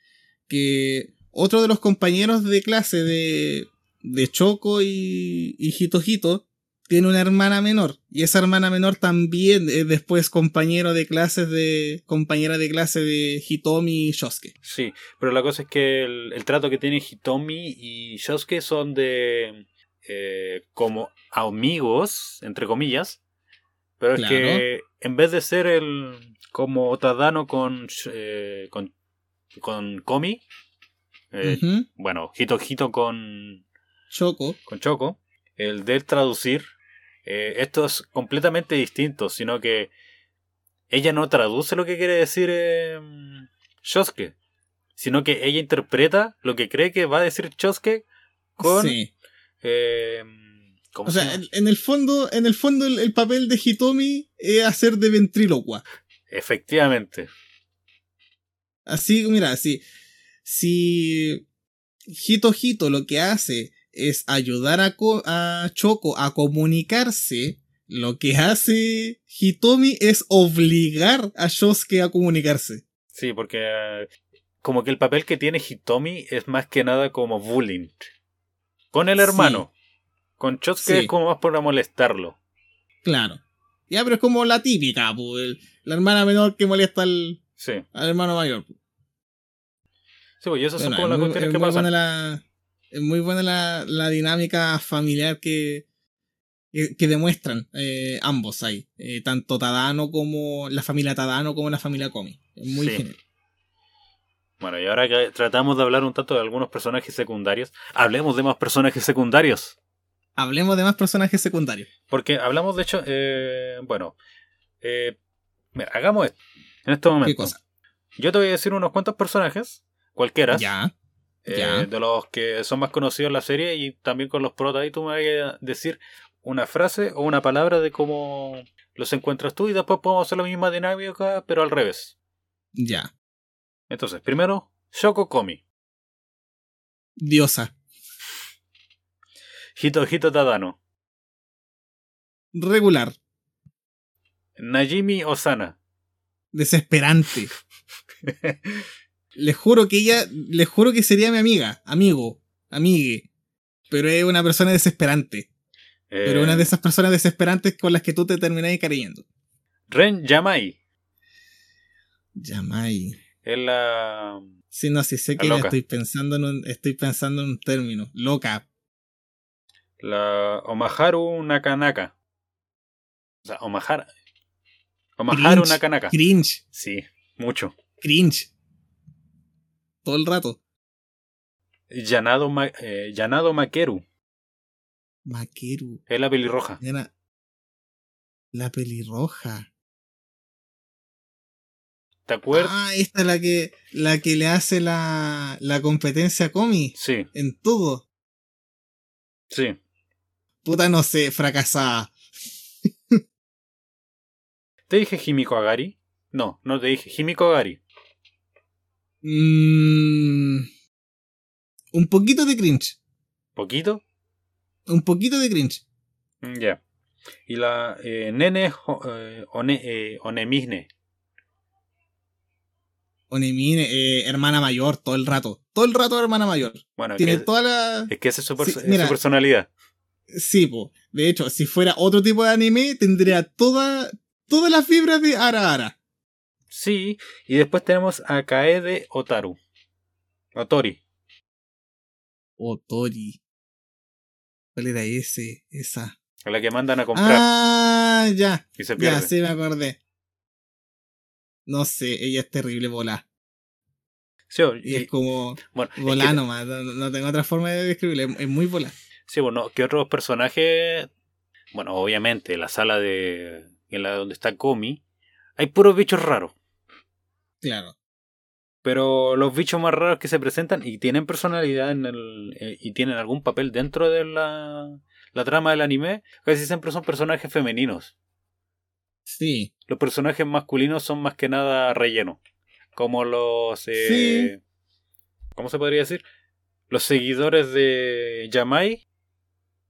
que otro de los compañeros de clase de, de Choco y, y Hitohito tiene una hermana menor. Y esa hermana menor también es después compañero de clases de. compañera de clase de Hitomi y Shosuke. Sí, pero la cosa es que el, el trato que tienen Hitomi y Shosuke son de eh, como amigos, entre comillas, pero es que en vez de ser el como Tadano con eh, con, con Komi, eh, bueno, Hito Hito con Choco. con Choco, el de traducir, eh, esto es completamente distinto, sino que ella no traduce lo que quiere decir eh, Shosuke, sino que ella interpreta lo que cree que va a decir Shosuke con... Sí. eh, ¿cómo O se sea, en, en el fondo, en el fondo el, el papel de Hitomi es hacer de ventrílocua. Efectivamente. Así, mira, si, si Hito Hito lo que hace es ayudar a, Choco a comunicarse, lo que hace Hitomi es obligar a Shosuke a comunicarse. Sí, porque eh, como que el papel que tiene Hitomi es más que nada como bullying. Con el Sí. hermano. Con Shosuke Sí. es como más para molestarlo. Claro. Ya, pero es como la típica, pues, el- la hermana menor que molesta al, Sí. al hermano mayor. Sí, pues y esas Bueno, son como las cuestiones es que pasan. la, es muy buena la, la dinámica familiar que, que, que demuestran eh, ambos ahí. Eh, tanto Tadano como la familia Tadano como la familia Komi. Es muy Sí. genial. Bueno, y ahora que tratamos de hablar un tanto de algunos personajes secundarios, hablemos de más personajes secundarios. Hablemos de más personajes secundarios. Porque hablamos, de hecho, eh, bueno, eh, mira, hagamos esto. En este momento, ¿Qué cosa? yo te voy a decir unos cuantos personajes, cualquiera, Ya. Eh, de los que son más conocidos en la serie y también con los protas. Y tú me vas a decir una frase o una palabra de cómo los encuentras tú y después podemos hacer la misma dinámica, pero al revés. Ya. Entonces, primero, Shoko Komi, Diosa. Hito Hito Tadano, Regular. Najimi Osana. Desesperante. Les juro que ella, les juro que sería mi amiga, amigo, amigue. Pero es una persona desesperante. Pero una de Eh, esas personas desesperantes con las que tú te terminás encariñando. Ren Yamai. Yamai. Es la. Sí, no, sí sé La que loca. estoy pensando en un, estoy pensando en un término. Loca. La Omaharu Nakanaka. O sea, Omahara. Omaharu Cringe. Nakanaka. Cringe. Sí, mucho. Cringe. Todo el rato. Yanado, Ma- eh. Makeru. Es la pelirroja. Era la pelirroja. ¿Te acuerdas? Ah, esta es la que, la que le hace la, la competencia a Comi. Sí, En todo. sí. Puta, no sé, fracasada. ¿Te dije Himiko Agari? No, no te dije. Himiko Agari. Mm, un poquito de cringe. ¿Poquito? Un poquito de cringe. Mm, Ya. Y la eh, Nene eh, One- eh. Onemine, eh, hermana mayor, todo el rato. Todo el rato hermana mayor. Bueno, es Tiene que, toda la... es que esa es su, Sí, perso- es mira. su personalidad. Sí, po. De hecho, si fuera otro tipo de anime, tendría toda, todas las fibras de Ara Ara. Sí, y después tenemos a Kaede Otaru. Otori. Otori. ¿Cuál era ese? Esa. A la que mandan a comprar Ah, ya. y se pierde. Ya, sí me acordé. No sé, ella es terrible volá. Sí, o- Y y- es como bueno, es que- nomás. No, no tengo otra forma de describirle. Es, es muy volá. Sí, bueno, ¿qué otros personajes? Bueno, obviamente, la sala de. En la donde está Komi. Hay puros bichos raros. Claro. Pero los bichos más raros que se presentan y tienen personalidad en el. eh, y tienen algún papel dentro de la. la trama del anime, casi siempre son personajes femeninos. Sí. Los personajes masculinos son más que nada relleno. Como los. eh, Sí. ¿Cómo se podría decir? Los seguidores de Yamai.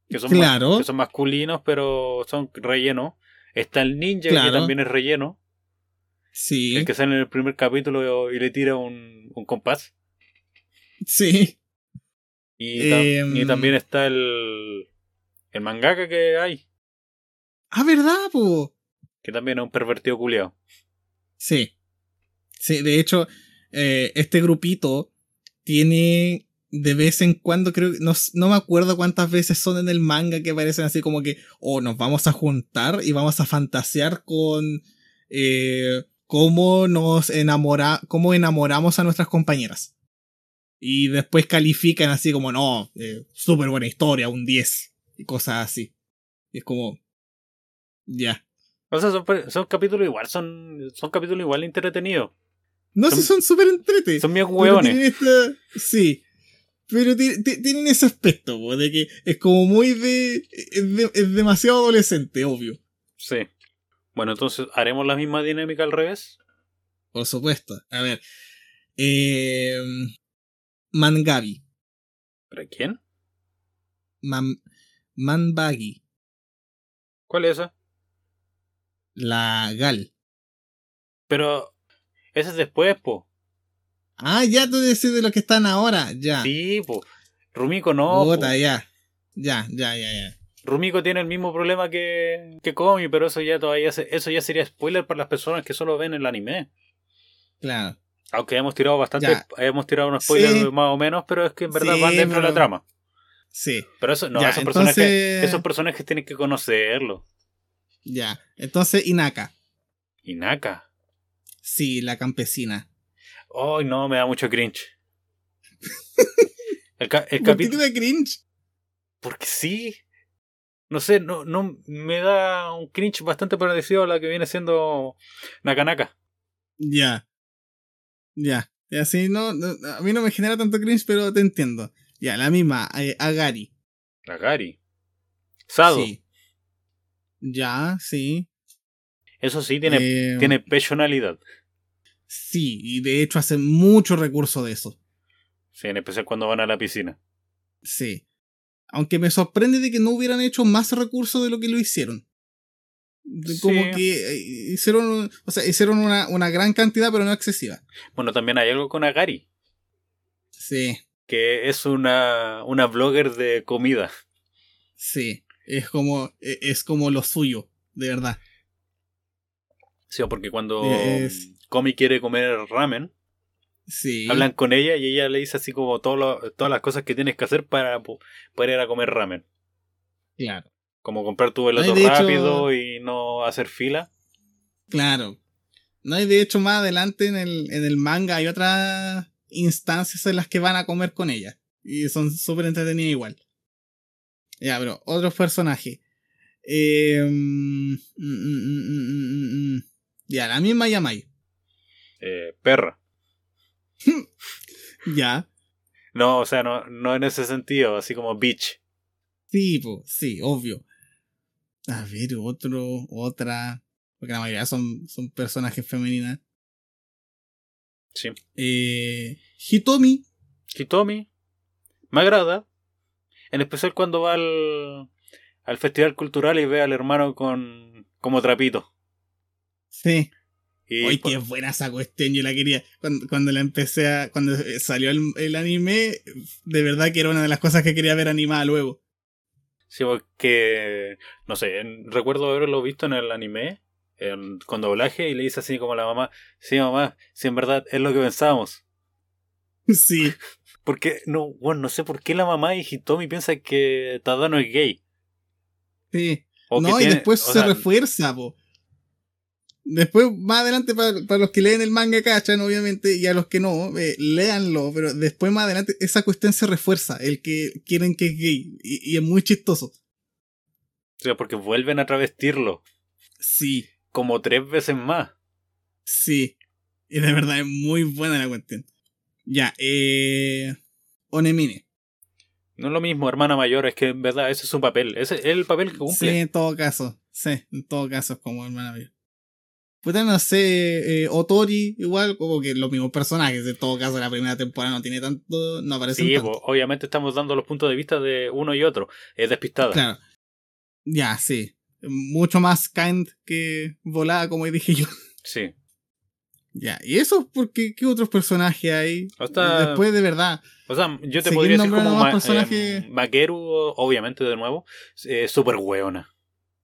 Que son, Claro. que son masculinos, pero son relleno. Está el ninja, Claro. que también es relleno. Sí. El que sale en el primer capítulo y le tira un, un compás. Sí. Y, Em. y también está el. El mangaka que hay. Ah, ¿verdad, po? Que también es un pervertido culiao. Sí. Sí, de hecho, eh, este grupito tiene de vez en cuando, creo que no, no me acuerdo cuántas veces son en el manga que aparecen así como que, oh, nos vamos a juntar y vamos a fantasear con eh, cómo nos enamora, cómo enamoramos a nuestras compañeras. Y después califican así como, no, eh, súper buena historia, un 10, y cosas así. Y es como, ya. O sea, son, son capítulos igual, son, son capítulos igual entretenidos. No sé, son súper entrete. Son bien hueones. esta- sí. Pero ti- ti- tienen ese aspecto, po, de que es como muy de es, de- es demasiado adolescente, obvio. Sí. Bueno, entonces, ¿haremos la misma dinámica al revés? Por supuesto. A ver. Eh, Mangabi. ¿Para quién? Man, Manbagi. ¿Cuál es esa? La Gal. Pero, ese es después, po. Ah, ya tú decís de los que están ahora. Ya. Sí, po. Rumiko no. po. Puta, ya. Ya, ya, ya, ya. Rumiko tiene el mismo problema que, que Komi, pero eso ya todavía se- eso ya sería spoiler para las personas que solo ven el anime. Claro. Aunque hemos tirado bastante, Ya. hemos tirado unos spoilers Sí. más o menos, pero es que en verdad Sí, van dentro de la trama. Sí. Pero eso, no, Ya, esos, entonces- personajes, esos personajes tienen que conocerlo. Ya. Entonces, Inaka. Y Naka. Sí, la campesina. Ay, no, me da mucho cringe. El, ca- el ¿Por qué te capítulo. da cringe? Porque sí. No sé, no, no me da un cringe bastante parecido a la que viene siendo Nakanaka. Ya. Ya. Y así no, no- A mí no me genera tanto cringe, pero te entiendo. Ya, la misma. eh, Agari. La Gary. Sado. Sí. Ya, sí. Eso sí, tiene, Eh, tiene personalidad. Sí, y de hecho hace mucho recurso de eso. Sí, en especial cuando van a la piscina. Sí. Aunque me sorprende de que no hubieran hecho más recursos de lo que lo hicieron. Como Sí. que eh, hicieron, o sea, hicieron una, una gran cantidad, pero no excesiva. Bueno, también hay algo con Agari, Sí, que es una, una blogger de comida. sí. es como, e, es como lo suyo, de verdad. Sí, porque cuando Es- Komi quiere comer ramen, Sí. hablan con ella y ella le dice así como todo lo- todas las cosas que tienes que hacer para po- poder ir a comer ramen. Claro, Como comprar tu de hecho- rápido y no hacer fila. claro. No, y de hecho, más adelante en el, en el manga hay otras instancias en las que van a comer con ella. Y son súper entretenidas igual. Ya, pero otros personajes. Eh, mm, mm, mm, mm, mm. Ya, la misma Yamai. Eh, perra. Ya. No, o sea, no, no en ese sentido, así como bitch. Sí, po, sí, obvio. A ver, otro, otra. Porque la mayoría son, son personajes femeninas. Sí. Eh, Hitomi. Hitomi. Me agrada. En especial cuando va al, al festival cultural y ve al hermano con como trapito. Sí. Y Uy, pues, qué buena esa cuestión, yo la quería. Cuando, cuando la empecé a. Cuando salió el, el anime, de verdad que era una de las cosas que quería ver animada luego. Sí, porque, no sé, recuerdo haberlo visto en el anime, en- con doblaje, y le dice así como a la mamá, sí mamá, sí en verdad es lo que pensábamos. Sí. Porque, no, bueno, no sé por qué la mamá y Hitomi piensan que Tadano es gay. Sí. O no, y tiene- después se sea, refuerza, po. Después, más adelante, para, para los que leen el manga cachan, obviamente, y a los que no, eh, léanlo, pero después, más adelante, esa cuestión se refuerza, el que quieren que es gay, y, y es muy chistoso. O sea, porque vuelven a travestirlo Sí, como tres veces más. sí, y de verdad es muy buena la cuestión. Ya, eh... Onemine. No es lo mismo, hermana mayor, es que en verdad ese es su papel, ese es el papel que Sí, cumple. en todo caso, sí, en todo caso es como hermana mía. Puta, no sé, eh, Otori, igual, como que los mismos personajes, en todo caso la primera temporada no tiene tanto, no aparecen Sí, tanto. pues, obviamente estamos dando los puntos de vista de uno y otro. Es despistada. Claro. Ya, sí. Mucho más kind que volada, como dije yo. Sí. Ya, y eso porque ¿qué otros personajes hay? Después de verdad. O sea, yo te podría decir como más Ma- personajes. eh, obviamente de nuevo, eh, super hueona.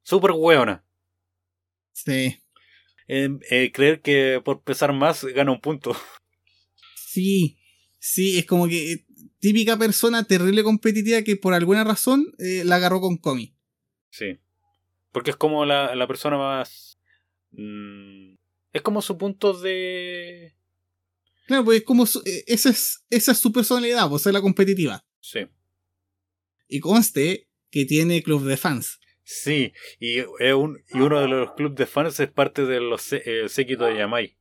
Super hueona. Sí. Eh, eh, creer que por pesar más gana un punto. Sí. Sí, es como que eh, típica persona terrible competitiva que por alguna razón eh, la agarró con Komi. Sí. Porque es como la, la persona más... mm, es como su punto de... Claro, pues es como su- eh, esa es, esa es su personalidad, pues es la competitiva. Sí. Y conste que tiene club de fans. Sí, y, es un, y uno de los clubes de fans es parte de los eh, séquito de Yamai.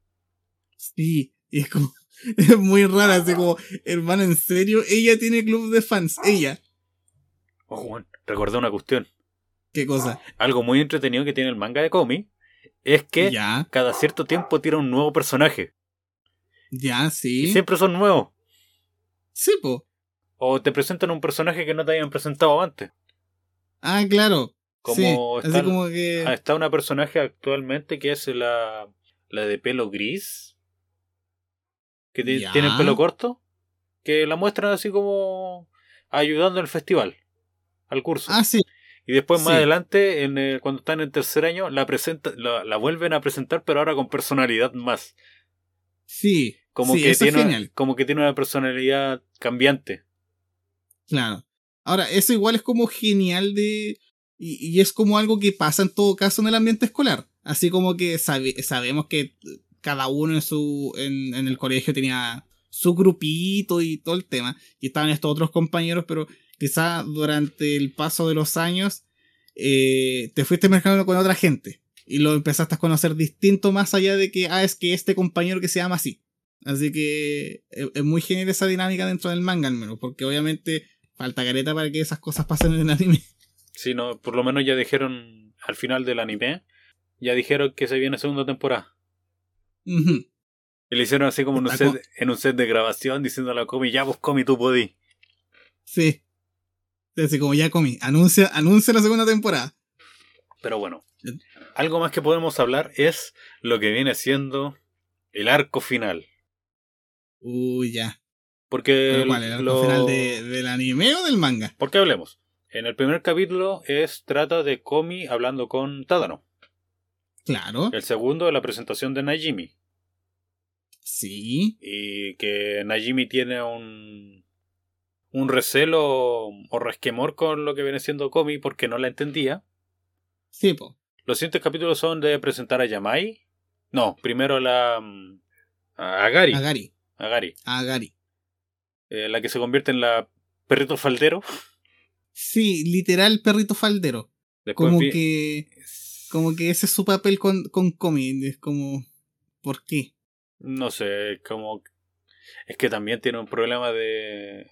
Sí, y es como, es muy rara, así como, hermano, en serio, ella tiene club de fans, ella. Oh, bueno, recordé una cuestión. ¿Qué cosa? Algo muy entretenido que tiene el manga de Komi es que Ya, cada cierto tiempo tira un nuevo personaje. ya, Y sí. siempre son nuevos. Sí, po. O te presentan un personaje que no te habían presentado antes. Ah, claro. Como sí, está así el- como que... Ah, Está una personaje actualmente que es la, la de pelo gris. Que Ya. tiene el pelo corto. Que la muestran así como ayudando al festival. Al curso. Ah, sí. y después más sí. adelante, en el- cuando están en tercer año, la, presenta, la, la vuelven a presentar, pero ahora con personalidad más. Sí. Como, sí, que tiene, genial. como que tiene una personalidad cambiante. Claro. Ahora, eso igual es como genial de... Y, es como algo que pasa en todo caso en el ambiente escolar. Así como que sabe- sabemos que cada uno en su en, el colegio tenía su grupito y todo el tema. Y estaban estos otros compañeros, pero quizá durante el paso de los años eh, te fuiste mezclando con otra gente. Y lo empezaste a conocer distinto más allá de que, ah, es que este compañero que se llama así. Así que es, es muy genial esa dinámica dentro del manga al menos, porque obviamente falta careta para que esas cosas pasen en el anime. Sí, no, por lo menos ya dijeron al final del anime, ya dijeron que se viene segunda temporada. Y le hicieron así como en un set, en un set de grabación diciéndole a Komi, ya vos Komi tú podí. Sí. Así como ya comí. Anuncia, anuncia la segunda temporada. Pero bueno, algo más que podemos hablar es lo que viene siendo el arco final. Uy, ya. Porque ¿Pero cuál? ¿El arco lo- final de- del anime o del manga? Porque hablemos. En el primer capítulo es trata de Komi hablando con Tadano. Claro. El segundo es la presentación de Najimi. Sí. Y que Najimi tiene un un recelo o resquemor con lo que viene siendo Komi porque no la entendía. Sí, po. Los siguientes capítulos son de presentar a Yamai. No, primero la. mm, A Gary. A Gary. A Gary. A Gary. Eh, la que se convierte en la perrito faldero. Sí, literal perrito faldero. Después Como vi- que. Como que ese es su papel con, con Comi. Es como. ¿Por qué? No sé, como. Es que también tiene un problema de.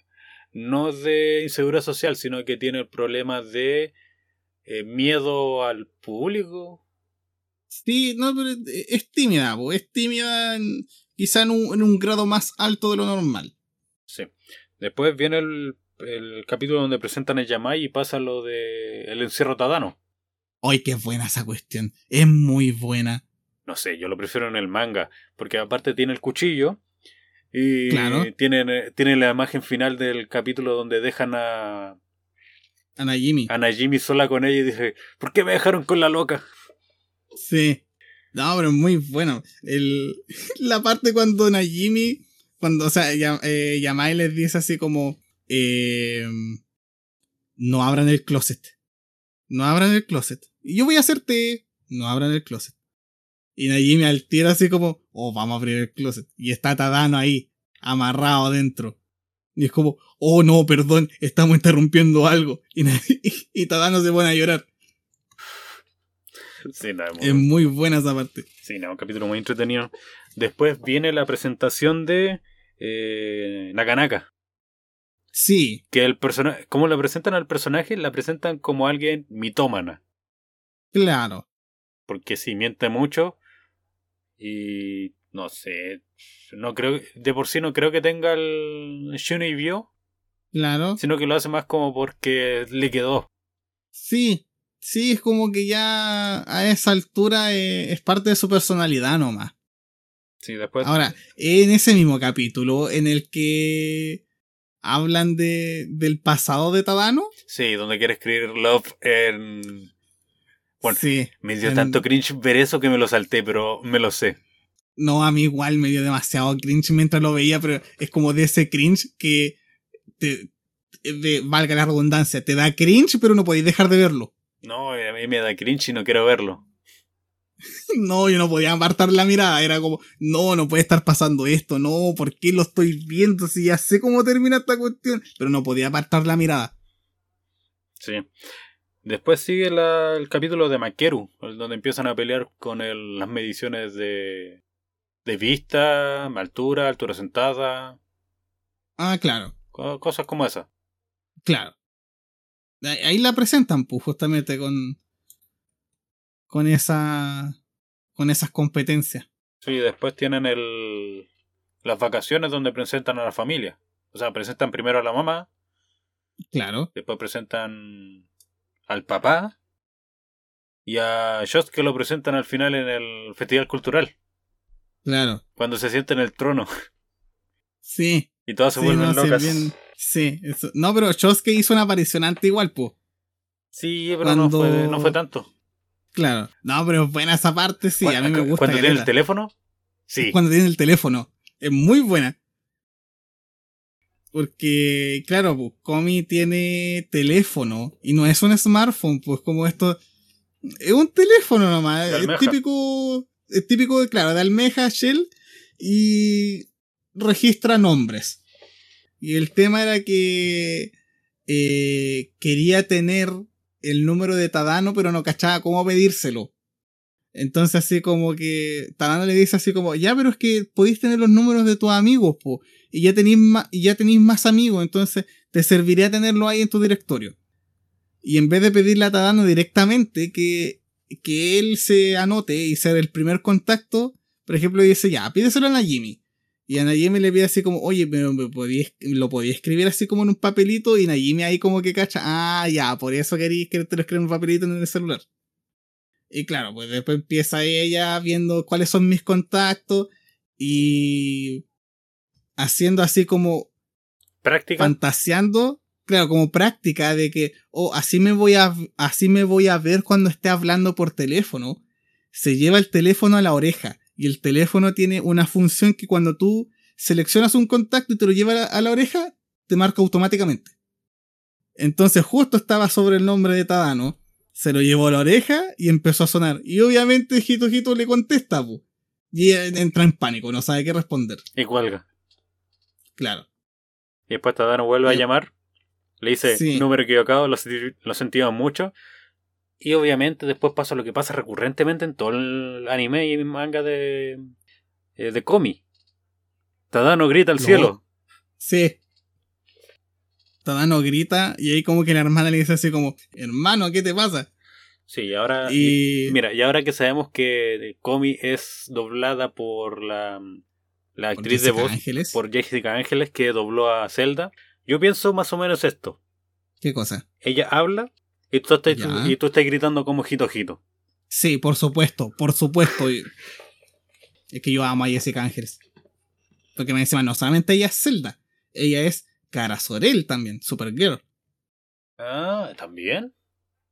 No de inseguridad social, sino que tiene el problema de eh, miedo al público. Sí, no, pero es- es tímida, po. Es tímida en- quizá en un, en un grado más alto de lo normal. Sí. Después viene el, el capítulo donde presentan a Yamai y pasa lo de el encierro Tadano. ¡Ay, qué buena esa cuestión! Es muy buena. No sé, yo lo prefiero en el manga, porque aparte tiene el cuchillo y Claro. tiene, tiene la imagen final del capítulo donde dejan a, A Najimi. a Najimi sola con ella y dice, ¿por qué me dejaron con la loca? Sí. No, pero es muy bueno. El, la parte cuando Najimi, cuando, o sea, eh, Yamai les dice así como, eh, no abran el closet. No abran el closet. Y yo voy a hacerte, no abran el closet. Y Najimi al tiro así como, oh, vamos a abrir el closet. Y está Tadano ahí, amarrado dentro. Y es como, oh no, perdón, estamos interrumpiendo algo. Y, Tadano se pone a llorar. Sí, no, es muy- Es muy buena esa parte. sí, no, un capítulo muy entretenido. Después viene la presentación de eh, Nakanaka. Sí, Que el personaje, ¿cómo la presentan al personaje? La presentan como alguien mitómana. claro. porque si miente mucho y no sé, no creo de por sí no creo que tenga el Shunibyo, Bio, Claro. sino que lo hace más como porque le quedó. Sí, sí, es como que ya a esa altura eh, es parte de su personalidad nomás. Sí, después Ahora, en ese mismo capítulo en el que hablan de, del pasado de Tadano, sí, donde quiere escribir love en Bueno, sí, me dio en- tanto cringe ver eso que me lo salté, pero me lo sé. no, a mí igual me dio demasiado cringe mientras lo veía, pero es como de ese cringe que te, de- valga la redundancia, te da cringe, pero no podéis dejar de verlo. No, a mí me da cringe y no quiero verlo. No, yo no podía apartar la mirada. Era como, no, no puede estar pasando esto. No, ¿por qué lo estoy viendo? Si ya sé cómo termina esta cuestión. Pero no podía apartar la mirada. Sí. Después sigue la- el capítulo de Makeru, donde empiezan a pelear con el- las mediciones de, de vista, altura, altura sentada, Ah, claro, co- cosas como esas. claro. Ahí ahí la presentan, pues, justamente con. Con esa. con esas competencias. Sí, después tienen el, las vacaciones donde presentan a la familia. O sea, presentan primero a la mamá, Claro, después presentan al papá y a Jost que lo presentan al final en el festival cultural, claro. cuando se sienta en el trono Sí. y todas se sí, vuelven no, sí, locas. bien- sí, eso- No, pero Chosuke hizo una aparición antes igual, pues. Sí, pero no, fue, no fue tanto. Claro. No, pero es buena esa parte, sí. A mí me gusta. Cuando tiene el teléfono, sí. cuando tiene el teléfono. Es muy buena. Porque, claro, pues, Comi tiene teléfono y no es un smartphone, pues como esto. Es un teléfono nomás. Es típico, es típico, claro, de almeja, shell y registra nombres. Y el tema era que eh, quería tener el número de Tadano, pero no cachaba cómo pedírselo. Entonces así como que Tadano le dice así como, ya, pero es que podéis tener los números de tus amigos, po, y ya tenéis más, ya más amigos, entonces te serviría tenerlo ahí en tu directorio. Y en vez de pedirle a Tadano directamente que, que él se anote y ser el primer contacto, por ejemplo, dice, ya, pídeselo a Najimi. Y a Najimi le pide así como, oye, me podía, lo podía escribir así como en un papelito y Najimi ahí como que cacha, ah, ya, por eso queréis que te lo escriba en un papelito en el celular. Y claro, pues después empieza ella viendo cuáles son mis contactos y haciendo así como Práctica. fantaseando claro, como práctica de que, oh, así me voy a, así me voy a ver cuando esté hablando por teléfono, se lleva el teléfono a la oreja y el teléfono tiene una función que cuando tú seleccionas un contacto y te lo lleva a la oreja, te marca automáticamente. Entonces justo estaba sobre el nombre de Tadano, se lo llevó a la oreja y empezó a sonar. Y obviamente Hito Hito le contesta, y entra en pánico, no sabe qué responder. Y cuelga. Claro. Y después Tadano vuelve a llamar, le dice número equivocado, lo, lo sentimos mucho. Y obviamente después pasa lo que pasa recurrentemente en todo el anime y manga de, eh, de Komi. Tadano grita al cielo. Sí. Tadano grita y ahí como que la hermana le dice así como, hermano, ¿qué te pasa? Sí, y ahora... Y... mira, y ahora que sabemos que Komi es doblada por la, la actriz de voz, por Jessica Ángeles, que dobló a Zelda, yo pienso más o menos esto. ¿Qué cosa? Ella habla y tú estás, y tú estás gritando como Jito Jito. Sí, por supuesto, por supuesto. es que yo amo a Jessica Ángeles. Porque me dicen, no solamente ella es Zelda, ella es Cara Sorel también, Supergirl. Ah, ¿también?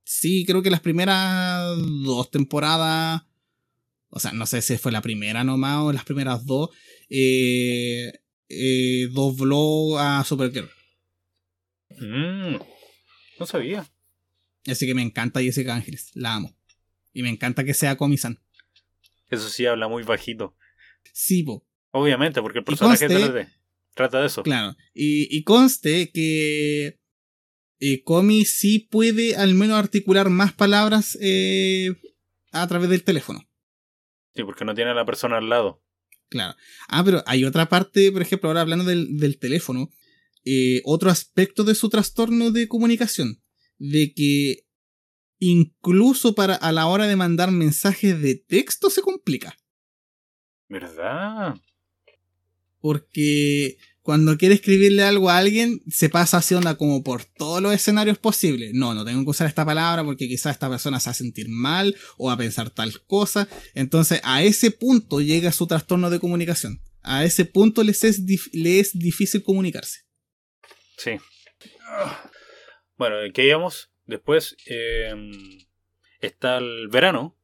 Sí, creo que las primeras dos temporadas, o sea, no sé si fue la primera nomás o las primeras dos, eh, eh, dobló a Supergirl. Mm, no sabía. Así que me encanta Jessica Ángeles, la amo. Y me encanta que sea Comisan. Eso sí, habla muy bajito. Sí, po. Obviamente, porque el personaje trata de eso. Claro. Y, conste que eh, Comi sí puede al menos articular más palabras eh, a través del teléfono. Sí, porque no tiene a la persona al lado. Claro. Ah, pero hay otra parte, por ejemplo, ahora hablando del, teléfono, eh, otro aspecto de su trastorno de comunicación, de que incluso para a la hora de mandar mensajes de texto se complica. ¿Verdad? Porque cuando quiere escribirle algo a alguien, se pasa así onda como por todos los escenarios posibles. No, no tengo que usar esta palabra porque quizás esta persona se va a sentir mal o va a pensar tal cosa. Entonces, a ese punto llega su trastorno de comunicación. A ese punto les es, es difícil comunicarse. Sí. Bueno, ¿qué íbamos? Después em, está el verano.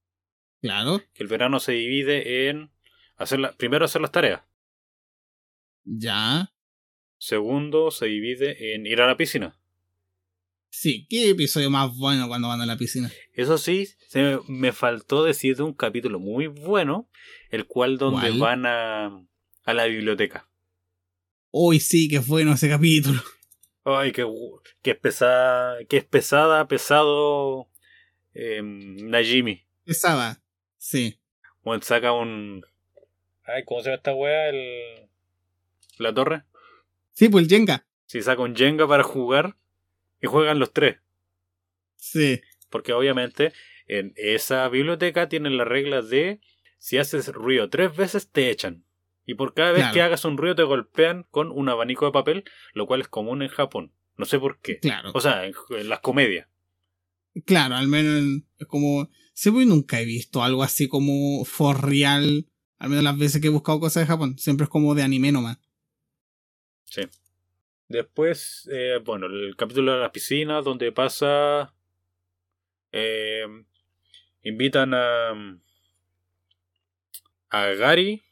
Claro. Que el verano se divide en hacer primero hacer las tareas. Ya. Segundo, se divide en ir a la piscina. Sí, qué episodio más bueno cuando van a la piscina. Eso sí, se me faltó decir de un capítulo muy bueno, el cual donde van a, a la biblioteca. Uy, sí, qué bueno ese capítulo. Ay, qué, qué es pesada, que es pesada, pesado eh, Najimi. Pesada, sí. Bueno, saca un... Ay, ¿cómo se llama esta wea? El la torre. Sí, pues el Jenga. Si saca un Jenga para jugar y juegan los tres. Sí. Porque obviamente en esa biblioteca tienen la regla de si haces ruido tres veces te echan. Y por cada vez que hagas un ruido te golpean con un abanico de papel, lo cual es común en Japón. No sé por qué. Claro. O sea, en, las comedias. Claro, al menos es como... Pues nunca he visto algo así como for real. Al menos las veces que he buscado cosas de Japón. Siempre es como de anime nomás. Sí. Después, eh, bueno, el capítulo de la piscina, donde pasa. Eh, invitan a. A Gary,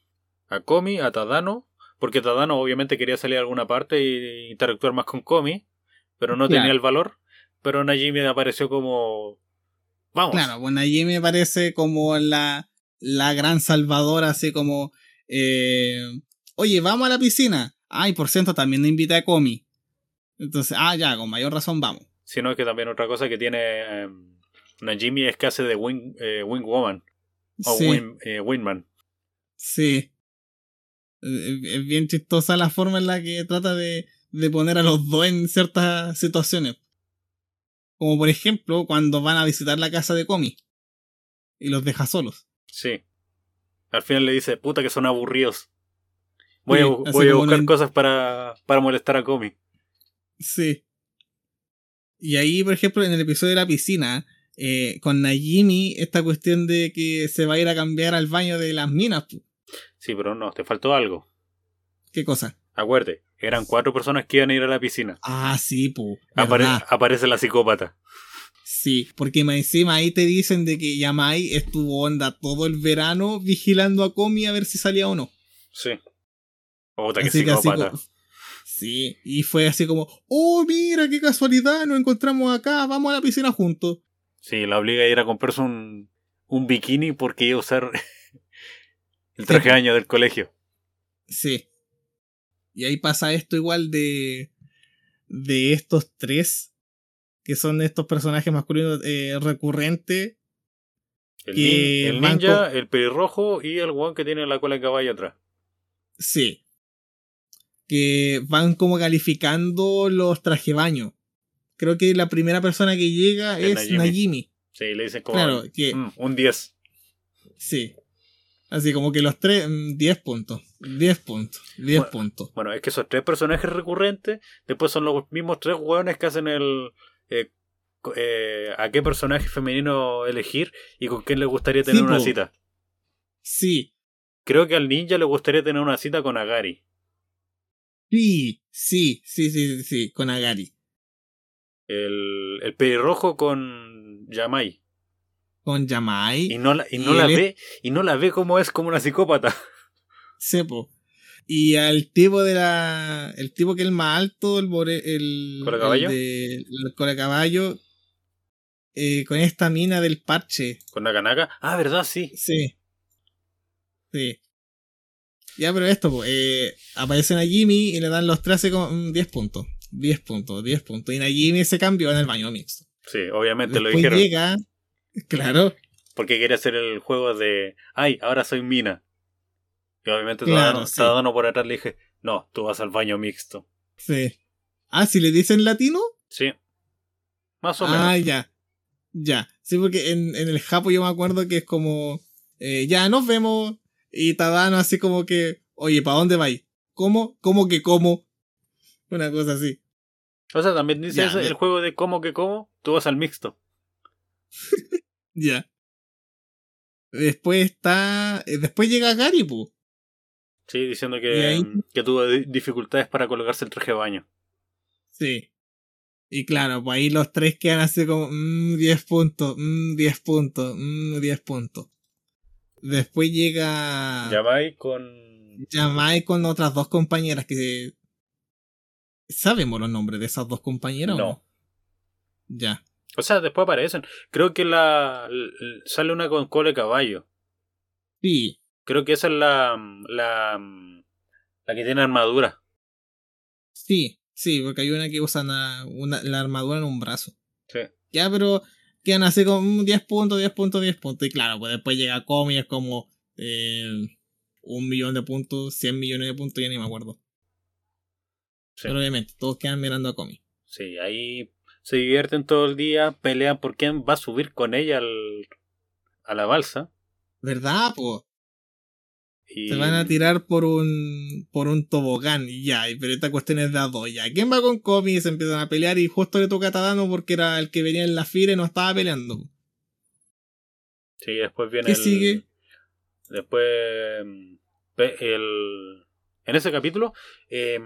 a Komi, a Tadano. Porque Tadano obviamente quería salir a alguna parte e interactuar más con Komi. Pero no tenía el valor. Pero Najimi apareció como. Vamos. Claro, pues Najimi aparece como la, la gran salvadora, así como. Eh, Oye, vamos a la piscina. Ay, por cierto, también invita a Comi. Entonces, ah, ya, con mayor razón vamos. Sino que también otra cosa que tiene eh, Najimi es que hace de Wing, eh, Woman. O Wing, eh, Wingman. Sí. Es bien chistosa la forma en la que trata de, de poner a los dos en ciertas situaciones. Como por ejemplo, cuando van a visitar la casa de Comi. Y los deja solos. Sí. Al final le dice, puta que son aburridos. Voy, a, voy a, buscar cosas para, para molestar a Comi. Sí. Y ahí, por ejemplo, en el episodio de la piscina, eh, con Najimi, esta cuestión de que se va a ir a cambiar al baño de las minas. Sí, pero no, te faltó algo. ¿Qué cosa? Acuérdate, Eran cuatro personas que iban a ir a la piscina. Ah, sí, pu. Apare- verdad. aparece la psicópata. Sí, porque encima ahí te dicen de que Yamai estuvo onda todo el verano vigilando a Komi a ver si salía o no. Sí. Puta, que Así que así psicópata. Sí, y fue así como, oh, mira, qué casualidad, nos encontramos acá, vamos a la piscina juntos. Sí, la obliga a ir a comprarse un, un bikini porque iba a usar el traje de baño del colegio. Sí. Y ahí pasa esto igual de, de estos tres, que son estos personajes masculinos eh, recurrentes. El, Que nin- el ninja, el pelirrojo y el guan que tiene la cola de caballo atrás. Sí. Que van como calificando los traje baño. Creo que la primera persona que llega Es. Najimi. Sí, le dicen como Claro, que "Mm, un 10. sí. Así como que los tres, mm, 10 puntos. 10 puntos. 10 Bueno, puntos. Bueno, es que esos tres personajes recurrentes después son los mismos tres hueones que hacen el... eh, eh, a qué personaje femenino elegir y con quién le gustaría tener Sí, una po. cita. Sí. Creo que al ninja le gustaría tener una cita con Agari. Sí. Sí. Sí, sí, sí, sí. Con Agari. El, el pelirrojo con Yamai. Con Yamai. Y no la, y no Y la es- ve, y no la ve como es como una psicópata. Sepo. Y al tipo de la. El tipo que es el más alto, el el. ¿Cola caballo? El, de, el cola caballo. eh, con esta mina del parche. Con Nakanaka. Ah, ¿verdad? Sí. Sí. Sí. Ya, pero esto, po, eh, aparecen a Jimmy y le dan los 13 con mm, 10 puntos. 10 puntos, 10 puntos. Y Najimi se cambió en el baño mixto. Sí, obviamente lo Después dijeron. llega. Claro. Porque quiere hacer el juego de. Ay, ahora soy mina. Y obviamente Claro, Tadano, sí. Por atrás le dije, no, tú vas al baño mixto. Sí. Ah, si le dicen latino. Sí. Más o Ah, menos. ya. Ya. Sí, porque en, en el Japo yo me acuerdo que es como. eh, ya nos vemos. Y Tadano así como que. Oye, ¿para dónde vais? ¿Cómo? ¿Cómo que cómo? Una cosa así. O sea, también dice Ya, ese- de- el juego de cómo que cómo, tú vas al mixto. Ya. Después está. eh, Después llega Gary, pu. Sí, diciendo que, ahí- que tuvo di- dificultades para colocarse el traje de baño. Sí. Y claro, pues ahí los tres quedan así como. Mmm, 10 puntos. Mmm, 10 puntos. Mmm, 10 puntos. Después llega. Yamai con. Yamai con otras dos compañeras que. ¿Sabemos los nombres de esas dos compañeras o No. no? Ya. O sea, después aparecen. Creo que la, sale una con cola de caballo. Sí. Creo que esa es la, la, la que tiene armadura. Sí. Sí, porque hay una que usa una- una- la armadura en un brazo. Sí. Ya, pero quedan así como mm, 10 puntos, 10 puntos, 10 puntos. Y claro, pues después llega Comi, es como eh, un millón de puntos, 100 millones de puntos, ya ni me acuerdo. Sí. Pero obviamente, todos quedan mirando a Comi. Sí, ahí se divierten todo el día, pelean por quién va a subir con ella al, a la balsa. ¿Verdad, po? Y Se van a tirar por un por un tobogán y ya, pero esta cuestión es de a dos. Ya, ¿quién va con Comi? Se empiezan a pelear y justo le toca a Tadano porque era el que venía en la fila y no estaba peleando. Sí, después viene ¿Qué el- sigue? Después el en ese capítulo eh,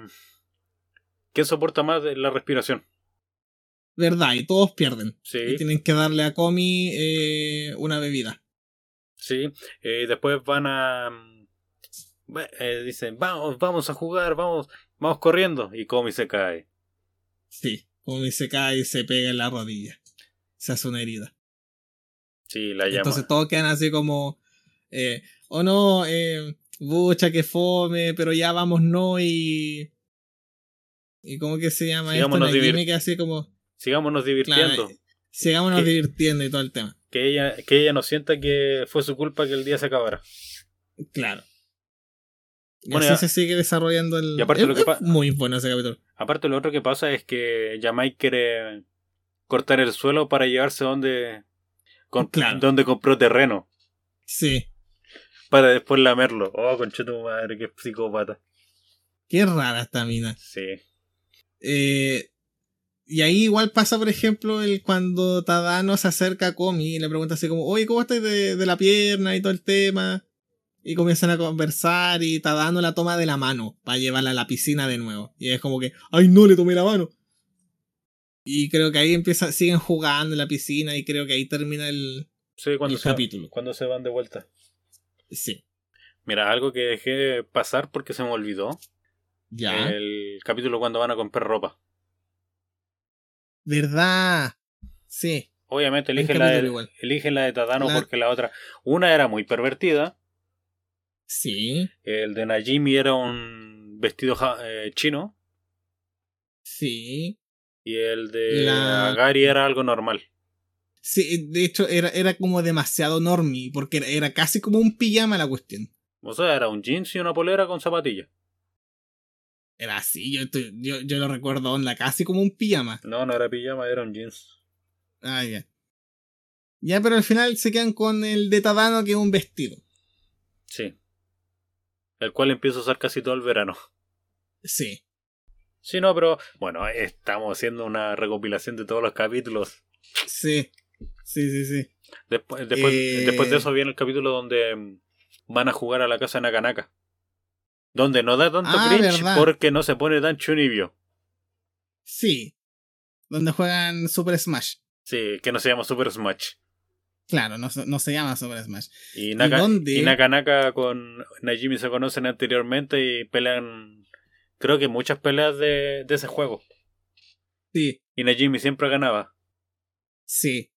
¿quién soporta más la respiración? ¿Verdad? Y todos pierden. Y Sí, tienen que darle a Comi eh, una bebida. sí. Eh, después van a mm, eh, dicen, "Vamos, vamos a jugar, vamos, vamos corriendo" y Comi se cae. Sí, Comi se cae y se pega en la rodilla. Se hace una herida. Sí, la llama. Entonces todos quedan así como, eh, oh no, eh, bucha que fome, pero ya vamos no y... ¿Y cómo que se llama esto? divir- Najimi que así como, Sigámonos divirtiendo. claro, sigámonos divirtiendo y todo el tema. Que ella, que ella no sienta que fue su culpa que el día se acabara. Claro. Y Bueno, así ya- se sigue desarrollando el... y aparte lo que es muy bueno ese capítulo. Aparte, lo otro que pasa es que Yamai quiere cortar el suelo para llevarse donde, con- Claro. donde compró terreno. Sí. Para después lamerlo. Oh, concha tu madre, qué psicópata. Qué rara esta mina. Sí. Eh, y ahí igual pasa, por ejemplo, el cuando Tadano se acerca a Komi y le pregunta así como, oye, ¿cómo estás de, de la pierna y todo el tema? Y comienzan a conversar y Tadano la toma de la mano para llevarla a la piscina de nuevo. Y es como que, ¡ay no, le tomé la mano! Y creo que ahí empieza, siguen jugando en la piscina y creo que ahí termina el, Sí, cuando, el se, capítulo. cuando se van de vuelta. Sí. Mira, algo que dejé pasar porque se me olvidó. Ya. El capítulo cuando van a comprar ropa. ¿Verdad? Sí. Obviamente eligen la, de, eligen la de Tadano La- porque la otra. Una era muy pervertida. Sí. El de Najimi era un vestido ja- eh, chino. Sí. Y el de La- Gary era algo normal. Sí, de hecho era, era como demasiado normie, porque era, era casi como un pijama la cuestión. O sea, era un jeans y una polera con zapatillas. Era así, yo, estoy- yo, yo lo recuerdo onda, casi como un pijama. No, no era pijama, era un jeans. Ah, ya. Ya, pero al final se quedan con el de Tadano, que es un vestido. Sí. El cual empiezo a usar casi todo el verano. Sí. Sí, no, pero bueno, estamos haciendo una recopilación de todos los capítulos. Sí. Sí, sí, sí. Después, después, Eh. después de eso viene el capítulo donde mm, van a jugar a la casa de Nakanaka. Donde no da tanto Ah, cringe verdad. porque no se pone tan chunibio. Sí. Donde juegan Super Smash. Sí, que no se llama Super Smash. Claro, no, se- no se llama Super Smash. Y, Naka, dónde? y Nakanaka con Najimi se conocen anteriormente y pelean, creo que muchas peleas de, de ese juego. Sí, Y Najimi siempre ganaba. sí.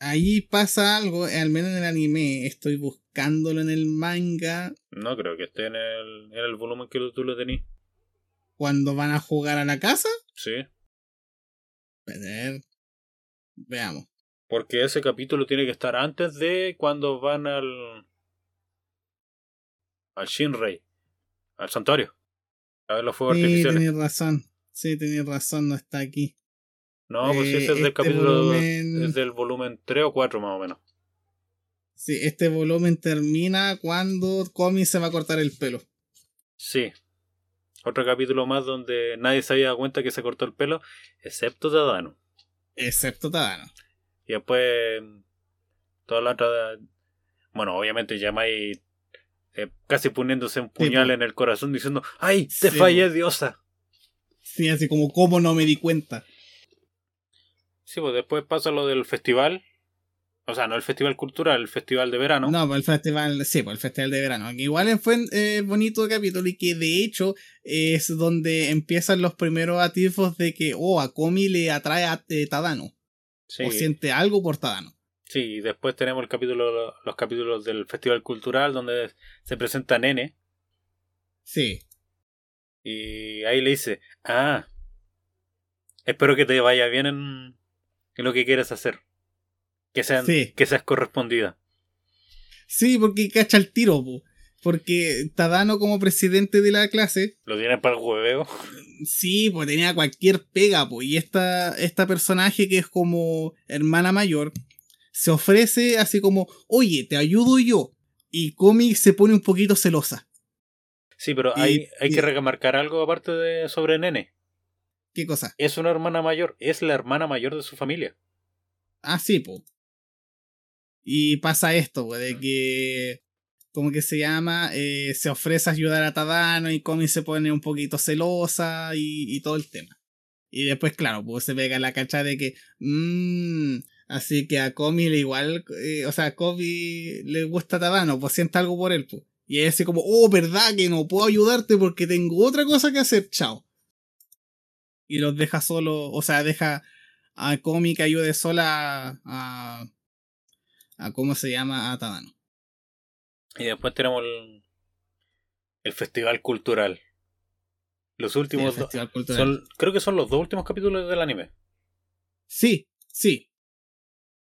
Ahí pasa algo, al menos en el anime, estoy buscándolo en el manga, No creo que esté en el, en el volumen que tú lo tenías. cuando van a jugar a la casa. Sí. Ver, veamos. Porque ese capítulo tiene que estar antes de cuando van al. al Shinrei. Al santuario. A ver los fuegos Sí, artificiales. tenías razón. Sí, tenías razón, no está aquí. No, pues Eh, ese es del este capítulo. volumen- Es del volumen 3 o 4 más o menos. Sí, este volumen termina cuando Komi se va a cortar el pelo. Sí. Otro capítulo más donde nadie se había dado cuenta que se cortó el pelo, excepto Tadano. Excepto Tadano. Y después. Toda la otra. Bueno, obviamente Yamai. eh, casi poniéndose un puñal po. en el corazón diciendo: ¡Ay! ¡Te Sí, fallé, diosa! Sí, así como, ¿cómo no me di cuenta? Sí, pues después pasa lo del festival. O sea, no el festival cultural, el festival de verano. No, pues el festival, sí, pues el festival de verano. Que igual fue eh, bonito capítulo y que de hecho es donde empiezan los primeros atisbos de que, oh, a Komi le atrae a eh, Tadano. Sí, O siente algo por Tadano. sí, y después tenemos el capítulo, los capítulos del festival cultural donde se presenta Nene. Sí, Y ahí le dice, ah, espero que te vaya bien en, en lo que quieres hacer. Que, sean, Sí. que seas correspondida. sí, porque cacha el tiro, po. porque Tadano como presidente de la clase, Lo tienen para el hueveo. sí, pues tenía cualquier pega, pues, y esta, esta personaje que es como hermana mayor, se ofrece así como, oye, te ayudo yo. Y Komi se pone un poquito celosa. Sí, pero Y- hay, hay y- que remarcar algo aparte de sobre Nene. ¿Qué cosa? Es una hermana mayor, es la hermana mayor de su familia. Ah, sí, po. Y pasa esto, po, de que. ¿Cómo que se llama? Eh, se ofrece a ayudar a Tadano y Komi se pone un poquito celosa y, y todo el tema. Y después, claro, pues se pega la cacha de que. Mmm, así que a Komi le igual. eh, o sea, a Komi le gusta Tadano, pues siente algo por él, pues. Y es así como, oh, verdad que no puedo ayudarte porque tengo otra cosa que hacer, chao. Y los deja solo, o sea, deja a Komi que ayude sola a, a cómo se llama a Tadano. Y después tenemos el, el festival cultural. Los Sí, últimos dos- son, creo que son los dos últimos capítulos del anime. Sí, sí.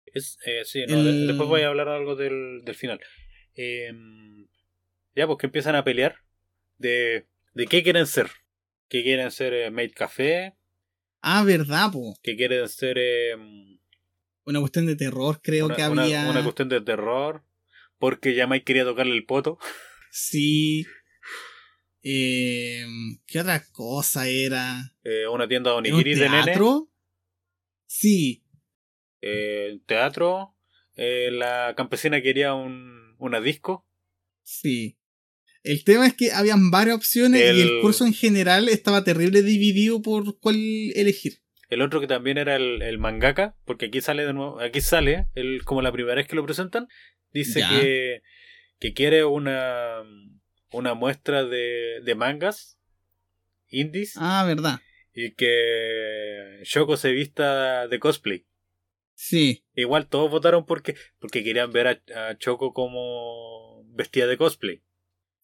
Es, eh, sí, no, de- El- después voy a hablar algo del, del final. Eh, ya, pues que empiezan a pelear de, de qué quieren ser. Que quieren ser eh, Maid Café, Ah, verdad, po. que quieren ser eh, Una cuestión de terror, creo una, que había. una cuestión de terror, porque Yamai quería tocarle el poto. Sí. Eh, ¿Qué otra cosa era? Eh, una tienda de ¿Era un onigiris de nene. teatro? Sí, eh, teatro. eh, la campesina quería un, una disco. Sí. El tema es que habían varias opciones y el curso en general estaba terrible dividido por cuál elegir. El otro que también era el, el mangaka, porque aquí sale de nuevo, aquí sale, el, como la primera vez que lo presentan, dice que, que quiere una, una muestra de, de mangas indies Ah, verdad. y que Shoko se vista de cosplay. Sí. Igual todos votaron porque, porque querían ver a, a Choco como vestida de cosplay.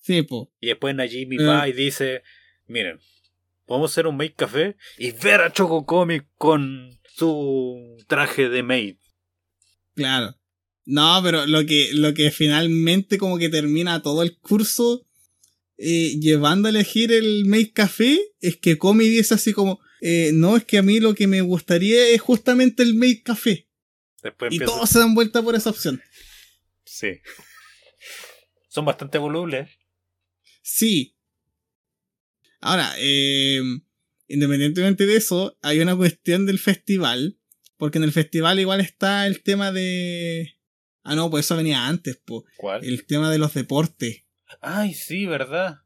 Sí, po. Y después Najimi Eh. va y dice, miren, podemos hacer un maid café y ver a Choco Comic con su traje de maid. Claro. No, pero lo que, lo que finalmente como que termina todo el curso eh, llevando a elegir el Make Café es que Comi dice así como, eh, no, es que a mí lo que me gustaría es justamente el Make Café. Después Y todos se dan vuelta por esa opción. Sí. Son bastante volubles. Sí. Ahora, eh, independientemente de eso, hay una cuestión del festival. Porque en el festival igual está el tema de... Ah, no, pues eso venía antes, pues. ¿Cuál? El tema de los deportes. Ay, sí, ¿verdad?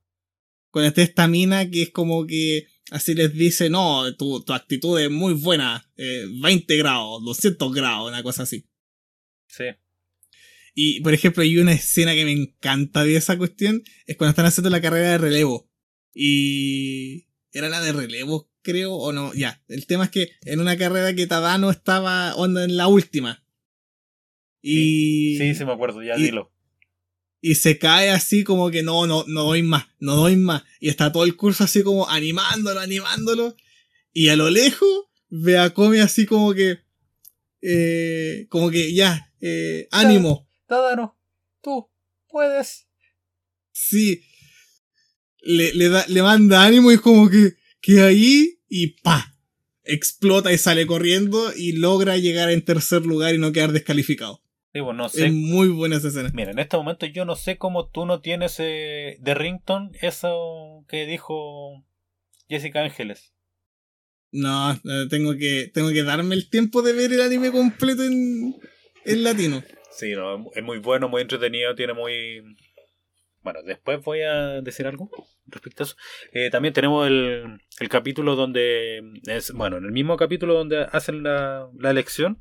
Con esta esta mina que es como que así les dice, no, tu, tu actitud es muy buena, eh, 20 grados, 200 grados, una cosa así. Sí. Y, por ejemplo, hay una escena que me encanta de esa cuestión, es cuando están haciendo la carrera de relevo. Y... Era la de relevo, creo, o no, ya. El tema es que en una carrera que Tadano estaba onda en la última. Y... Sí, sí me acuerdo, ya y- dilo. y se cae así como que no, no, no doy más, no doy más. Y está todo el curso así como animándolo, animándolo. Y a lo lejos ve a Komi así como que, eh, como que ya, eh, ánimo. Tú puedes. Sí. Le, le, da, le manda ánimo y es como que, que ahí y pa. Explota y sale corriendo y logra llegar en tercer lugar y no quedar descalificado. Digo, no sé. Es muy buena esa escena. Mira, en este momento yo no sé cómo tú no tienes eh, de Rington eso que dijo Jessica Ángeles. No, eh, tengo que, tengo que darme el tiempo de ver el anime completo en, en latino. Sí, no, es muy bueno, muy entretenido, tiene muy... Bueno, después voy a decir algo respecto a eso. Eh, también tenemos el, el capítulo donde... Es, bueno, en el mismo capítulo donde hacen la, la elección,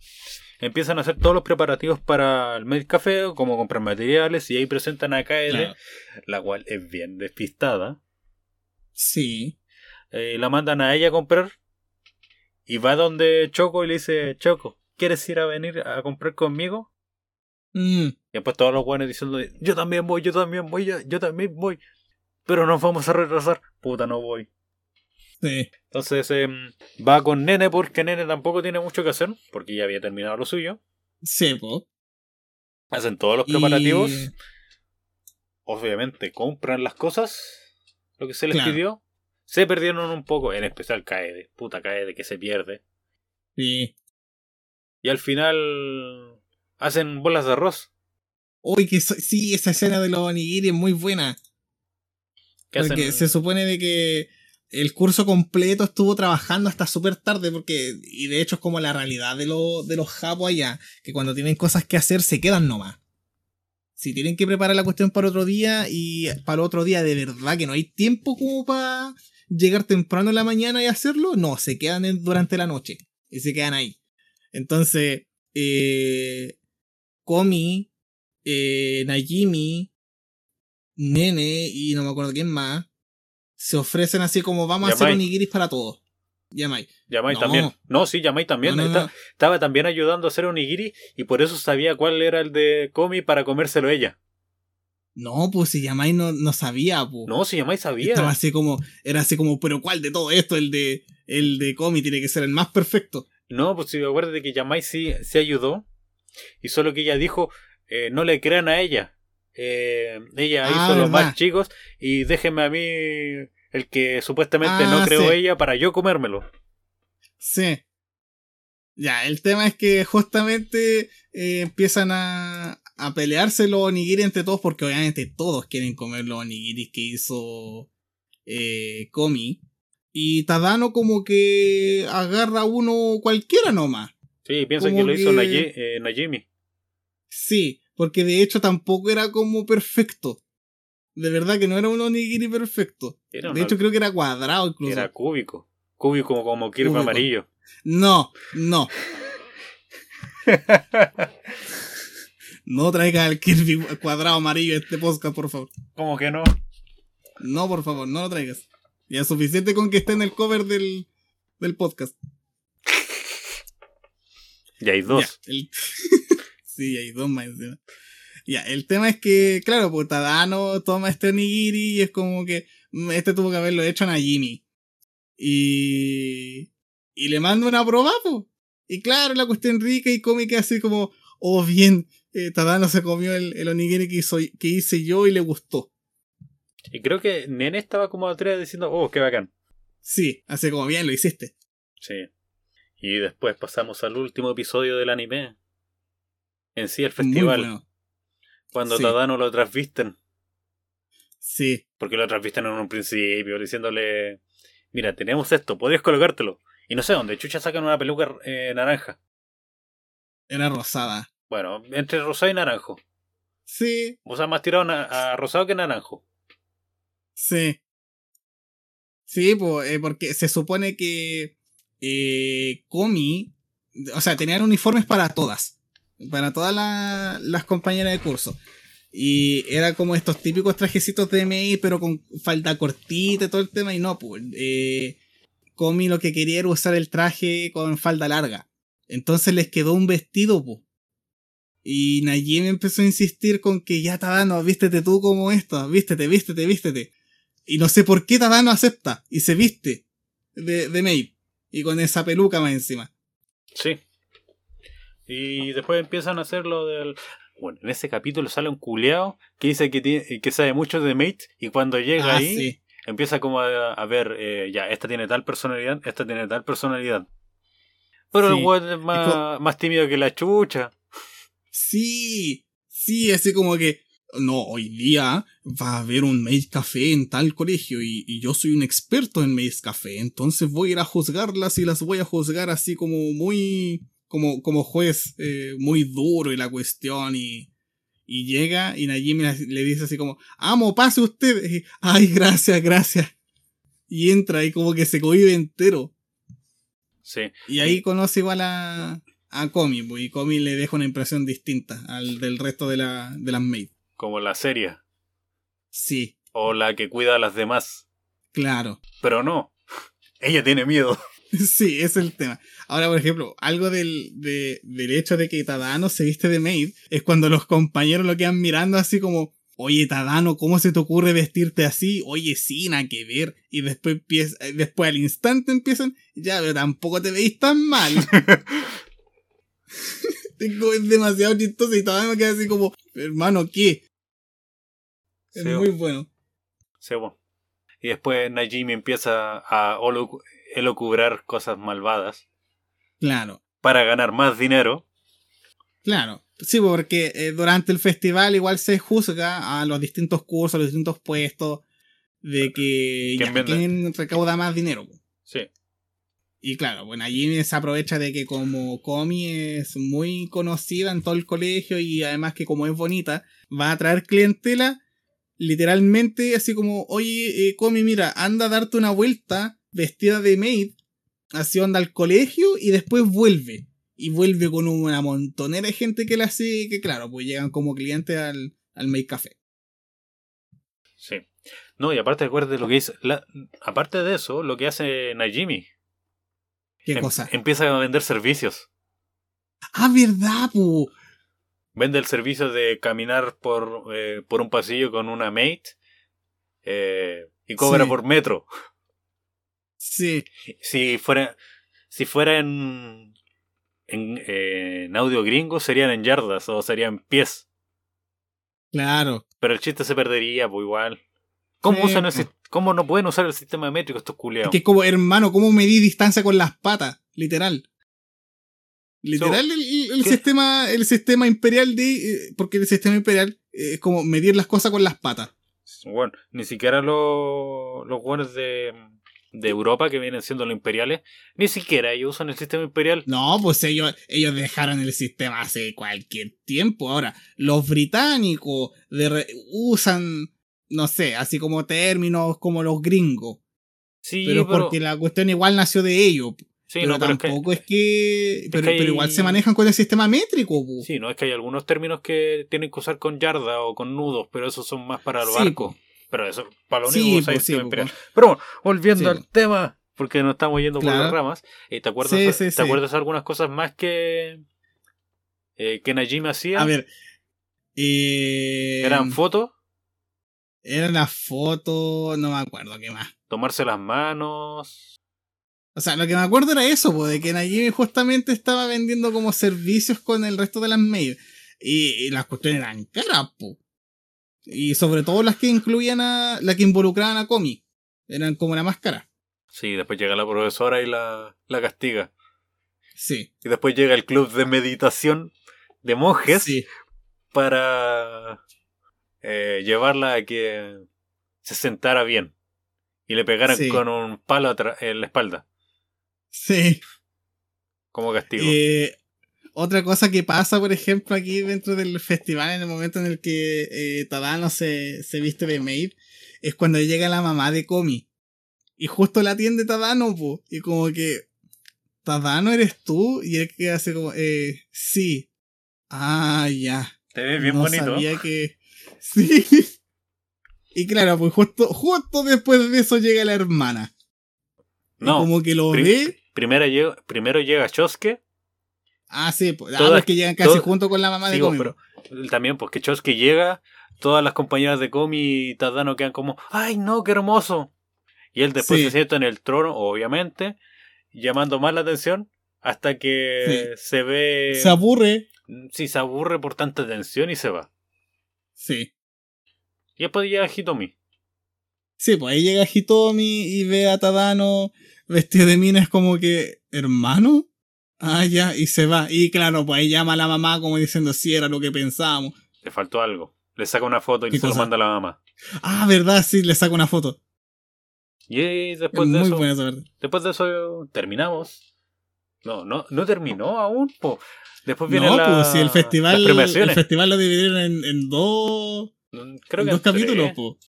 empiezan a hacer todos los preparativos para el Med Café, como comprar materiales, y ahí presentan a KL, la cual es bien despistada. Sí. Eh, la mandan a ella a comprar, y va donde Choco y le dice, Choco, ¿quieres ir a venir a comprar conmigo? Mm, Y después todos los buenos diciendo, yo también voy, yo también voy, yo, yo también voy. Pero nos vamos a retrasar. Puta, no voy. sí. Entonces em, va con Nene porque Nene tampoco tiene mucho que hacer, porque ya había terminado lo suyo. Sí, po. Hacen todos los Y- preparativos. Obviamente compran las cosas, lo que se les Claro. pidió. Se perdieron un poco, en especial Kaede. Puta Kaede que se pierde. Sí. Y al final hacen bolas de arroz. Uy, que so- sí, esa escena de los onigiri es muy buena. Que Porque hacen... se supone de que el curso completo estuvo trabajando hasta súper tarde, porque, y de hecho es como la realidad de, lo- de los japos allá, que cuando tienen cosas que hacer se quedan nomás. Si tienen que preparar la cuestión para otro día y para otro día de verdad que no hay tiempo como para llegar temprano en la mañana y hacerlo, no, se quedan en- durante la noche y se quedan ahí. Entonces, eh, Komi, eh, Najimi, Nene y no me acuerdo quién más, se ofrecen así como vamos a hacer onigiris para todos. Yamai. Yamai No. también. No, sí, Yamai también. No, no, Está- no. Estaba también ayudando a hacer onigiri y por eso sabía cuál era el de Komi para comérselo ella. No, pues si Yamai no, no sabía, pues. No, si Yamai sabía. Estaba así como, era así como, pero ¿cuál de todo esto? El de, el de Komi tiene que ser el más perfecto. No, pues si de que Yamai sí, sí ayudó y solo que ella dijo, eh, no le crean a ella. Eh, ella Ah, hizo los más chicos y déjenme a mí el que supuestamente Ah, no creó sí. ella para yo comérmelo. Sí. Ya, el tema es que justamente eh, empiezan a, a pelearse los onigiri entre todos, porque obviamente todos quieren comer los onigiris que hizo eh, Komi. Y Tadano como que agarra uno cualquiera nomás. Sí, piensa que lo hizo Naye- eh, Najimi. Sí, porque de hecho tampoco era como perfecto. De verdad que no era un onigiri perfecto. Era De hecho, creo que era cuadrado incluso. Era cúbico. Cúbico como, como Kirby amarillo. No, no. No traiga el Kirby cuadrado amarillo a este podcast, por favor. ¿Cómo que no? No, por favor, no lo traigas. Ya es suficiente con que esté en el cover del, del podcast. Y hay dos. Ya, el- sí, hay dos más encima. Ya, el tema es que, claro, pues Tadano toma este onigiri y es como que mm, este tuvo que haberlo hecho a Najimi. Y. Y le manda una prueba, pues. Y claro, la cuestión rica y cómica, así como, oh, bien, eh, Tadano se comió el, el onigiri que, hizo- que hice yo y le gustó. Y creo que Nene estaba como atrás diciendo, oh, qué bacán. Sí, así como, bien, lo hiciste. Sí. Y después pasamos al último episodio del anime. En sí, el festival. bueno. Cuando Sí. Tadano lo trasvisten. Sí, Porque lo trasvisten en un principio, diciéndole: Mira, tenemos esto, podrías colocártelo. Y no sé dónde, Chucha sacan una peluca eh, naranja. era rosada. Bueno, entre rosado y naranjo. Sí, O sea, más tirado a rosado que naranjo. Sí. Sí, pues, porque se supone que eh, Komi, o sea, tenían uniformes para todas, para todas la- las compañeras de curso. Y era como estos típicos trajecitos de maid, pero con falda cortita y todo el tema, y no, pues, eh, Komi lo que quería era usar el traje con falda larga. Entonces les quedó un vestido, pues. Y Najimi empezó a insistir con que ya Tadano, vístete tú como esto, vístete, vístete, vístete. Y no sé por qué Tadano acepta y se viste de, de. Y con esa peluca más encima. Sí. Y después empiezan a hacer lo del. Bueno, en ese capítulo sale un culeado que dice que, tiene, que sabe mucho de Mate. Y cuando llega Ah, ahí, sí. empieza como a, a ver, eh, ya, esta tiene tal personalidad, esta tiene tal personalidad. Pero Sí. el weón es más, más tímido que la chucha. Sí, sí, así como que, no, hoy día va a haber un maid café en tal colegio y, y yo soy un experto en maid café, entonces voy a ir a juzgarlas y las voy a juzgar así como muy, como, como juez, eh, muy duro y la cuestión y, y llega y Najimi le dice así como, amo, pase usted, y, ay, gracias, gracias. Y entra y como que se cohibe entero. Sí. Y ahí conoce igual a, a Komi, pues, y Komi le deja una impresión distinta al del resto de, la, de las maids. Como la serie. Sí, O la que cuida a las demás. claro. Pero no. Ella tiene miedo. Sí, ese es el tema. Ahora, por ejemplo, algo del, de- del hecho de que Tadano se viste de maid es cuando los compañeros lo quedan mirando así como, oye Tadano, ¿cómo se te ocurre vestirte así? Oye, sí, nada que ver. Y después empieza, eh, después al instante empiezan, ya, pero tampoco te veis tan mal. Tengo, es demasiado chistoso y Tadano queda así como, hermano, ¿qué? Es Sí, muy bueno. Sí, bueno. Y después Najimi empieza a elocubrar cosas malvadas Claro. para ganar más dinero. Claro, sí, porque eh, durante el festival igual se juzga a los distintos cursos, a los distintos puestos, de que ¿Quién ya, vende? quién recauda más dinero. po. Sí. Y claro, bueno, allí se aprovecha de que como Comi es muy conocida en todo el colegio y además que como es bonita, va a atraer clientela literalmente así como, oye, eh, Comi, mira, anda a darte una vuelta vestida de maid, así onda al colegio y después vuelve. Y vuelve con una montonera de gente que la hace, que claro, pues llegan como clientes al, al maid café. Sí. No, y aparte recuerde lo que dice. la- aparte de eso, lo que hace Najimi. ¿Qué Em- cosa? Empieza a vender servicios. Ah, verdad, pu. Vende el servicio de caminar por, eh, por un pasillo con una mate. eh, y cobra Sí. por metro. Sí, Si fuera, si fuera en, en, eh, en audio gringo, serían en yardas o serían pies. claro. Pero el chiste se perdería, pues igual. ¿Cómo, usan el ¿Cómo no pueden usar el sistema métrico estos Es culiados? que es como, hermano, ¿cómo medí distancia con las patas? Literal. Literal el, el- el ¿qué? sistema, el sistema imperial de. eh, porque el sistema imperial eh, es como medir las cosas con las patas. Bueno, ni siquiera los, los buenos de, de Europa que vienen siendo los imperiales, ni siquiera ellos usan el sistema imperial. No, pues ellos, ellos dejaron el sistema hace cualquier tiempo. Ahora, los británicos de re- usan no sé, así como términos como los gringos. Sí, pero, porque la cuestión igual nació de ellos. Sí, pero no, pero es tampoco es que. pero, que hay- pero igual se manejan con el sistema métrico. Sí, no es que hay algunos términos que tienen que usar con yarda o con nudos, pero esos son más para los Sí, barcos. Pero eso, para lo único Sí, sí. Pero bueno, volviendo al tema, porque nos estamos yendo por Claro. las ramas. eh, ¿Te acuerdas, ¿te acuerdas algunas cosas más que, eh, que Najima hacía? A ver. Eh, ¿Eran fotos? Era una foto, no me acuerdo qué más. ¿Tomarse las manos? O sea, lo que me acuerdo era eso, po, de que Najimi justamente estaba vendiendo como servicios con el resto de las mail. Y, y las cuestiones eran caras, po. Y sobre todo las que incluían a. las que involucraban a Komi. Eran como la más cara. Sí, después llega la profesora y la, la castiga. Sí. Y después llega el club de meditación de monjes Sí. para eh, llevarla a que se sentara bien y le pegaran Sí. con un palo en la espalda Sí. como castigo. Eh, otra cosa que pasa, por ejemplo, aquí dentro del festival, en el momento en el que eh, Tadano se, se viste de maid, es cuando llega la mamá de Komi. Y justo la atiende Tadano, po, y como que, ¿Tadano eres tú? Y él que hace como, eh, sí. Ah, ya. Te ves bien no bonito. sabía que... Sí. Y claro, pues justo, justo después de eso llega la hermana. Y No, como que lo ve. Primero, llega, primero llega Chosuke. Ah, sí, pues, ah, Todas- los que llegan casi todas- junto con la mamá de Komi. pero también porque Chosuke llega, todas las compañeras de Komi y Tadano quedan como, ¡ay no, qué hermoso! Y él después Sí. se sienta en el trono, obviamente, llamando más la atención, hasta que se ve... Se aburre. Sí, se aburre por tanta tensión y se va. Sí. Y después llega Hitomi. Sí, pues ahí llega Hitomi y ve a Tadano vestido de mina, es como que, ¿hermano? Ah, ya, y se va. Y claro, pues ahí llama a la mamá como diciendo, sí, era lo que pensábamos. Le faltó algo. Le saca una foto y ¿Qué se lo manda a la mamá. Ah, verdad, sí, le saco una foto. Y Es después de muy eso, buena esa verdad. después de eso terminamos. No, no, no terminó aún, po. Después viene No, la, pues si el festival, el festival lo dividieron en, en dos, Mm, Creo en que dos en tres. capítulos, pues.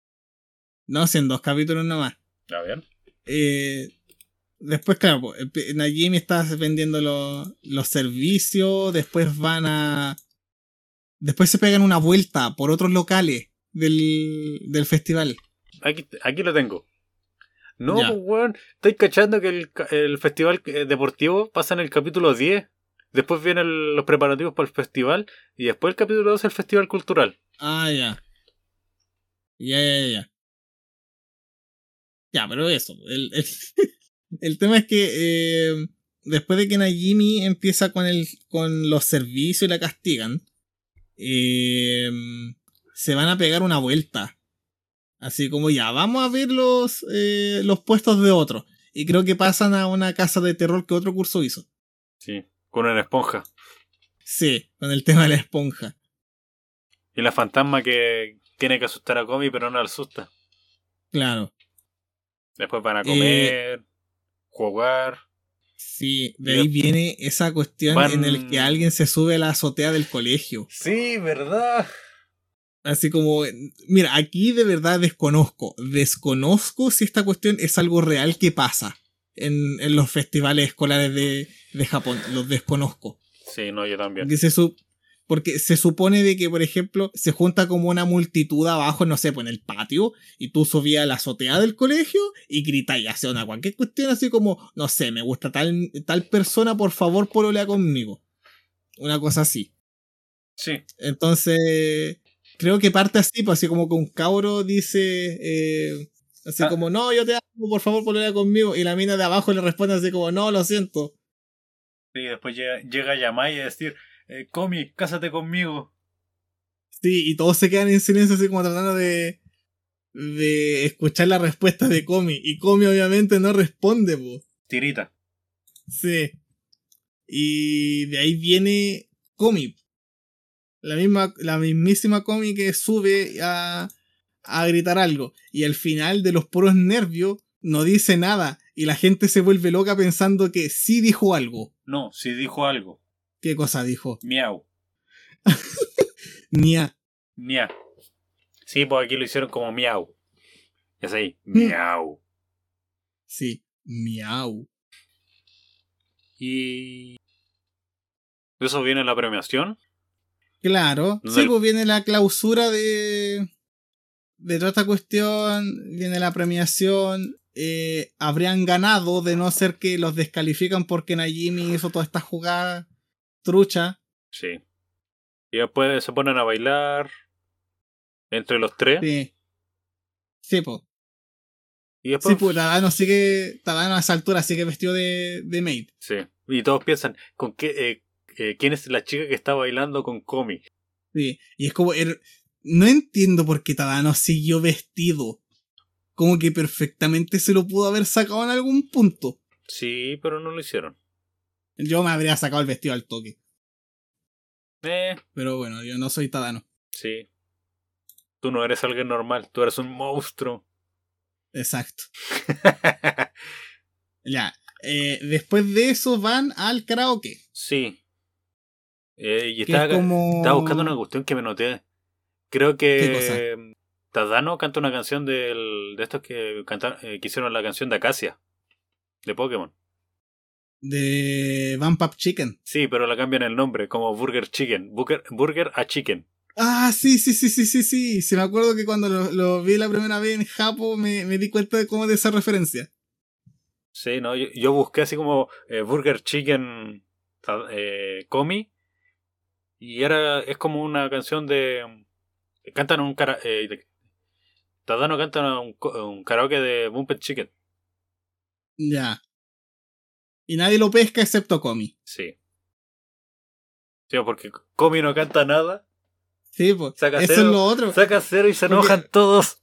No, sí, en dos capítulos nomás. A ver. Eh, después, claro, Najimi está vendiendo los, los servicios, después van a... Después se pegan una vuelta por otros locales del, del festival. Aquí, aquí lo tengo. No, Ya. pues, weón. Estoy cachando que el, el festival eh, deportivo pasa en el capítulo 10. Después vienen los preparativos para el festival. Y después el capítulo 12 el festival cultural. Ah, ya. Ya, ya, ya. Ya, pero eso. El, el, el tema es que eh, después de que Najimi empieza con, el, con los servicios y la castigan, eh, se van a pegar una vuelta. Así como ya, vamos a ver los, eh, los puestos de otro. Y creo que pasan a una casa de terror que otro curso hizo. Sí. Con una esponja. Sí, con el tema de la esponja. Y la fantasma que tiene que asustar a Komi, pero no la asusta. Claro. Después van a Eh, comer, jugar. Sí, de ahí viene esa cuestión Van- en el que alguien se sube a la azotea del colegio. Sí, ¿verdad? Así como, mira, aquí de verdad desconozco, desconozco si esta cuestión es algo real que pasa en, en los festivales escolares de, de Japón, los desconozco. Sí, no, yo también. Se, su- porque se supone de que, por ejemplo, se junta como una multitud abajo, no sé, pues en el patio, y tú subías a la azotea del colegio y gritáis, hacia una cualquier cuestión así como, no sé, me gusta tal, tal persona, por favor, pololea conmigo. Una cosa así. Sí. Entonces, creo que parte así, pues así como que un cabro dice, eh, así Ah. como, no, yo te amo, por favor, pololea conmigo, y la mina de abajo le responde así como, no, lo siento. Sí, después llega, llega Yamai a decir, eh, Komi, cásate conmigo. Sí, y todos se quedan en silencio así como tratando de, de escuchar la respuesta de Komi. Y Komi obviamente no responde, po. Tirita. Sí. Y de ahí viene Komi. La misma, la mismísima Komi que sube a, a gritar algo. Y al final de los puros nervios no dice nada. Y la gente se vuelve loca pensando que sí dijo algo. No, sí dijo algo. ¿Qué cosa dijo? Miau. Nia. Nia. Sí, pues aquí lo hicieron como miau. Es ahí, Mm. miau. Sí, miau. Y. ¿De eso viene la premiación? Claro. No, Sí, el- pues viene la clausura de. De toda esta cuestión. Viene la premiación. eh, habrían ganado de no ser que los descalifican porque Najimi hizo toda esta jugada trucha. Sí. Y después se ponen a bailar. Entre los tres. Sí. Sí, pues. Y después. Sí, pues Tadano sigue. Tadano a esa altura sigue vestido de, de maid. Sí. Y todos piensan, ¿con qué, eh, eh, ¿quién es la chica que está bailando con Komi? Sí. Y es como. er- no entiendo por qué Tadano siguió vestido. Como que perfectamente se lo pudo haber sacado en algún punto. Sí, pero no lo hicieron. Yo me habría sacado el vestido al toque. Eh, Pero bueno, yo no soy Tadano. sí. Tú no eres alguien normal, tú eres un monstruo. Exacto. Ya. eh, después de eso van al karaoke. sí. Eh, y estaba, es como... estaba buscando una cuestión que me noté. Creo que Tadano canta una canción del, de estos que, cantaron, eh, que hicieron la canción de Acacia. De Pokémon. De Vamp Up Chicken. Sí, pero la cambian el nombre, como Burger Chicken. Burger, burger a Chicken. Ah, sí, sí, sí, sí, sí, sí. Sí, me acuerdo que cuando lo, lo vi la primera vez en Japo me, me di cuenta de cómo de esa referencia. Sí, no, yo, yo busqué así como eh, Burger Chicken eh, Comi y era es como una canción de cantan un cara, eh, de- Tadano canta un, un karaoke de Bumpet Chicken. Ya. Y nadie lo pesca excepto Comi. Sí. Sí, porque Comi no canta nada, Sí, pues. Saca Eso cero. es lo otro. saca cero y se Porque- enojan todos.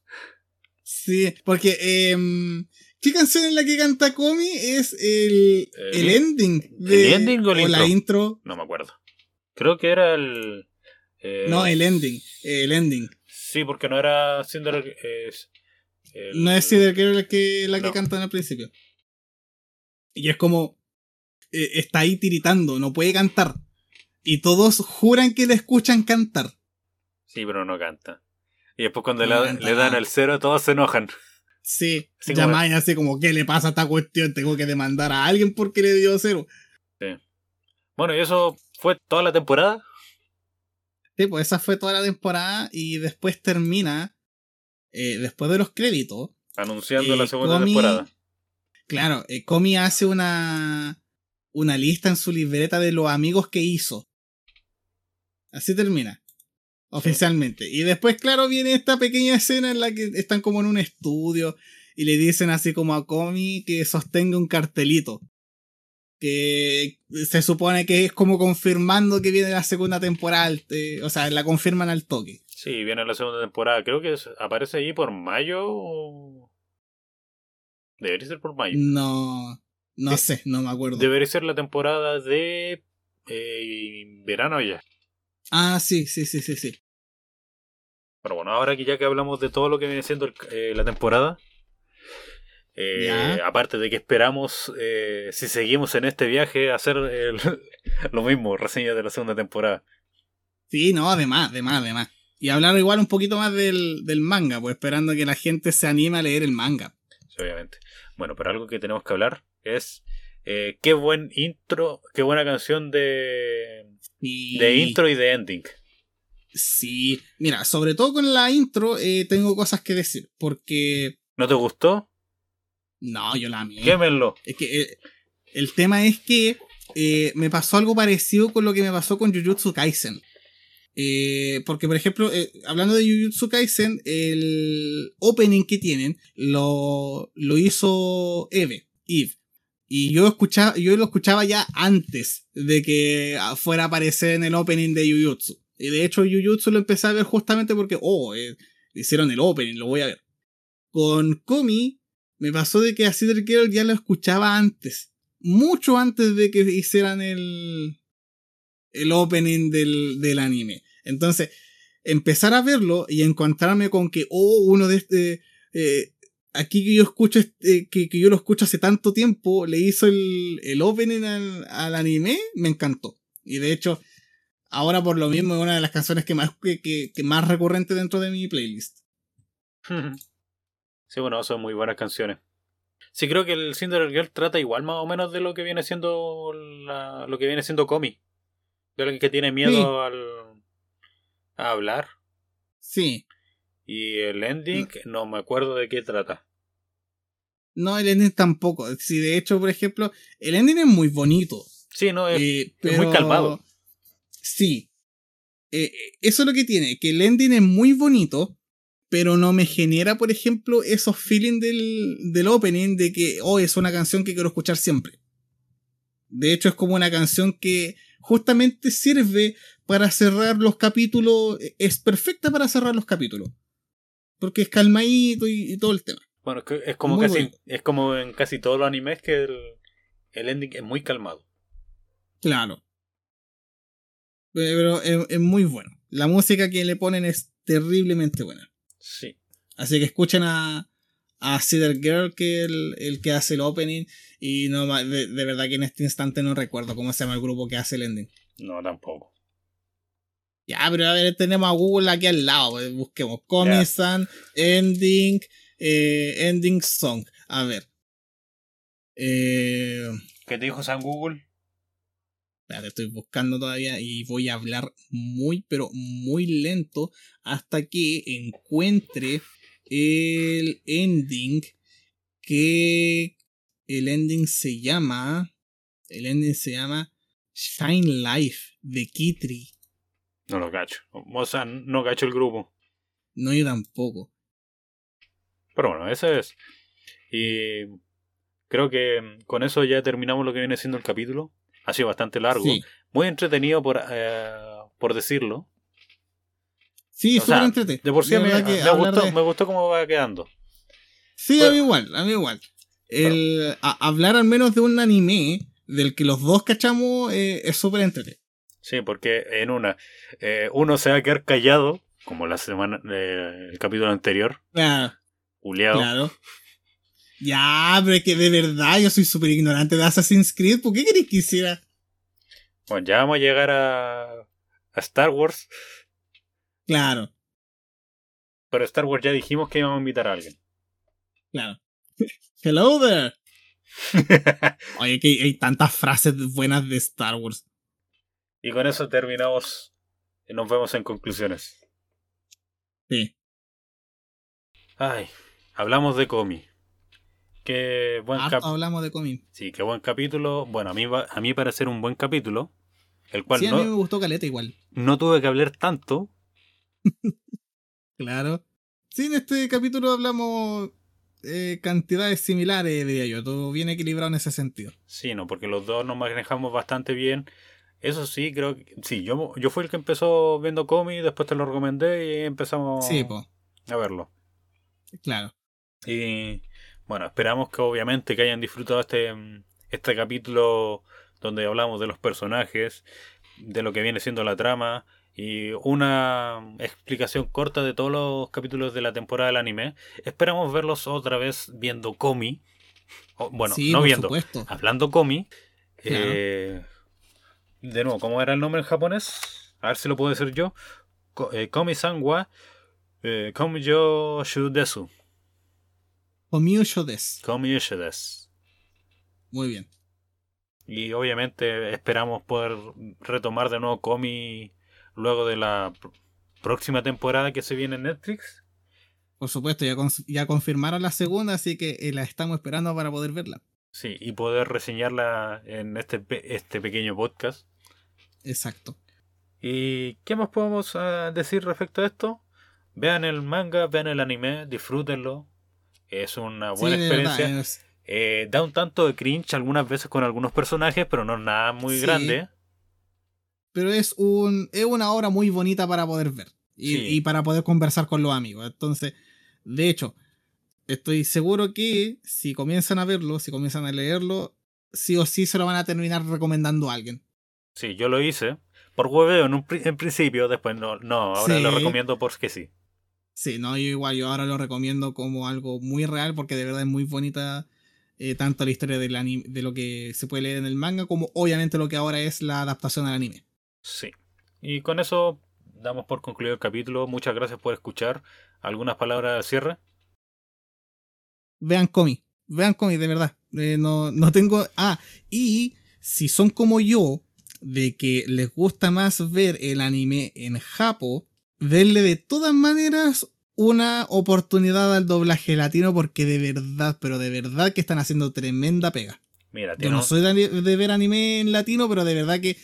Sí, porque em, ¿qué canción en la que canta Comi es el, El- el ending? De, ¿el ending o el la intro? intro? No me acuerdo. Creo que era el eh, No, el ending. El ending. Sí, porque no era Cinder es el- No es Cider Girl la que, la que No. cantan al principio. Y es como. eh, está ahí tiritando, no puede cantar. Y todos juran que le escuchan cantar. Sí, pero no canta. Y después cuando No le, dan el cero, todos se enojan. Sí, Así como- llamáis así como, ¿qué le pasa a esta cuestión? Tengo que demandar a alguien porque le dio cero. Bueno, y eso fue toda la temporada. Sí, pues esa fue toda la temporada y después termina, eh, después de los créditos, Anunciando Eh, la segunda temporada. Claro, eh, Comi hace una, una lista en su libreta de los amigos que hizo. Así termina, oficialmente. Y después, claro, viene esta pequeña escena en la que están como en un estudio y le dicen así como a Comi que sostenga un cartelito. Que se supone que es como confirmando que viene la segunda temporada, eh, o sea, la confirman al toque. Sí, viene la segunda temporada. Creo que aparece ahí por mayo o... Debería ser por mayo. No, no Eh, sé, no me acuerdo. Debería ser la temporada de eh, verano ya. Ah, sí, sí, sí, sí, sí. Pero bueno, ahora que ya que hablamos de todo lo que viene siendo el- eh, la temporada, eh, aparte de que esperamos, eh, si seguimos en este viaje, hacer el- lo mismo, reseñas de la segunda temporada. Sí, no, además, además, además. Y hablar igual un poquito más del, del manga, pues esperando que la gente se anime a leer el manga. Sí, obviamente. Bueno, pero algo que tenemos que hablar es eh, qué buen intro, qué buena canción de, Y... de intro y de ending. Sí, mira, sobre todo con la intro eh, tengo cosas que decir, porque... ¿No te gustó? No, yo la amé. Quémenlo. Es que eh, el tema es que eh, me pasó algo parecido con lo que me pasó con Jujutsu Kaisen. Eh, porque, por ejemplo, eh, hablando de Jujutsu Kaisen, el opening que tienen lo, lo hizo Eve, Eve. Y yo, escuchaba, yo lo escuchaba ya antes de que fuera a aparecer en el opening de Jujutsu. Y de hecho, Jujutsu lo empecé a ver justamente porque, oh, eh, hicieron el opening, lo voy a ver. Con Komi, me pasó de que a Cedar Girl ya lo escuchaba antes. Mucho antes de que hicieran el, el opening del, del anime. Entonces, empezar a verlo y encontrarme con que, oh, uno de este. eh, aquí que yo escucho, este- que, que yo lo escucho hace tanto tiempo, le hizo el, el opening al, al anime, me encantó. Y de hecho, ahora por lo mismo es una de las canciones que más, que, que, más recurrente dentro de mi playlist. sí, bueno, son muy buenas canciones. Sí, creo que el Cinderella Girl trata igual más o menos de lo que viene siendo lo que viene siendo Comi. De alguien que tiene miedo al, a hablar. Sí. Y el ending, no me acuerdo de qué trata. No, el ending tampoco. Si de hecho, por ejemplo, el ending es muy bonito. Sí, no, es, eh, muy calmado. Sí. Eh, eso es lo que tiene, que el ending es muy bonito, pero no me genera, por ejemplo, esos feelings del, del opening de que, oh, es una canción que quiero escuchar siempre. De hecho, es como una canción que justamente sirve para cerrar los capítulos, es perfecta para cerrar los capítulos. Porque es calmadito y todo el tema. Bueno, es como casi, es como en casi todos los animes que el, el ending es muy calmado. Claro. Pero es, muy bueno. La música que le ponen es terriblemente buena. Sí. Así que escuchen a, a Cedar Girl, que es el, que hace el opening. Y no de, verdad que en este instante no recuerdo cómo se llama el grupo que hace el ending. No, tampoco. Ya, pero a ver, tenemos a Google aquí al lado. Pues, busquemos Comisan, Ending, eh, ending Song. A ver. Eh, ¿Qué te dijo San Google? Espérate, estoy buscando todavía y voy a hablar muy, pero muy lento hasta que encuentre el ending que el ending se llama el ending se llama Shine Life de Kitri. No lo cacho. O sea, no cacho el grupo. No, yo tampoco. Pero bueno, eso es. Y creo que con eso ya terminamos lo que viene siendo el capítulo. Ha sido bastante largo. Muy entretenido por, eh, por decirlo. Sí, súper entretenido. De por sí me, gustó, me gustó cómo va quedando. Sí, a mí igual, a mí igual. El, hablar al menos de un anime del que los dos cachamos eh, es súper entretenido. Sí, porque en una, eh, uno se va a quedar callado, como la semana, el capítulo anterior. Claro. Claro. Ya, pero es que de verdad yo soy súper ignorante de Assassin's Creed. ¿Por qué queréis que hiciera? Bueno, ya vamos a llegar a, a Star Wars. Claro. Pero Star Wars ya dijimos que íbamos a invitar a alguien. Claro. Hello there. Oye, que hay tantas frases buenas de Star Wars. Y con eso terminamos. Y nos vemos en conclusiones. Sí. Ay, Hablamos de Comi. Qué buen ah, hablamos de Comi. Sí, qué buen capítulo. Bueno, a mí, a mí parece un buen capítulo. El cual sí, a mí me gustó Caleta igual. No tuve que hablar tanto. claro. Sí, en este capítulo hablamos eh, cantidades similares, diría yo. Todo bien equilibrado en ese sentido. Sí, no, porque los dos nos manejamos bastante bien. Eso sí, creo que. Sí, yo, yo fui el que empezó viendo Comi, después te lo recomendé y empezamos sí, a verlo. Claro. Y bueno, esperamos que obviamente que hayan disfrutado este, este capítulo donde hablamos de los personajes, de lo que viene siendo la trama y una explicación corta de todos los capítulos de la temporada del anime. Esperamos verlos otra vez viendo Komi. bueno, no viendo, hablando Komi. Eh, de nuevo, ¿cómo era el nombre en japonés? A ver si lo puedo decir yo. Eh, Komi-san wa eh, Komi yo desu. Komyusho des. des. Muy bien. Y obviamente esperamos poder retomar de nuevo Comi luego de la próxima temporada que se viene en Netflix. Por supuesto, ya, ya confirmaron la segunda, así que eh, la estamos esperando para poder verla. Sí, y poder reseñarla en este, este pequeño podcast. Exacto. ¿Y qué más podemos ah, decir respecto a esto? Vean el manga, vean el anime, disfrútenlo. Es una buena experiencia. Eh, da un tanto de cringe algunas veces con algunos personajes, pero no es nada muy grande. Pero es, un, es una obra muy bonita para poder ver y, para poder conversar con los amigos. Entonces, de hecho, estoy seguro que si comienzan a verlo, si comienzan a leerlo, sí o sí se lo van a terminar recomendando a alguien. Sí, yo lo hice por hueveo en, un, en principio, después no, no ahora lo recomiendo porque sí. Sí, no, yo igual, yo ahora lo recomiendo como algo muy real porque de verdad es muy bonita eh, tanto la historia del de lo que se puede leer en el manga como obviamente lo que ahora es la adaptación al anime. Sí. Y con eso damos por concluido el capítulo. Muchas gracias por escuchar. ¿Algunas palabras de cierre? Vean Comi. Vean Comi, de verdad. Eh, no, no tengo. Ah, y si son como yo, de que les gusta más ver el anime en Japo, denle de todas maneras una oportunidad al doblaje latino porque de verdad, pero de verdad que están haciendo tremenda pega. Mira, Yo no soy de, de ver anime en latino, pero de verdad que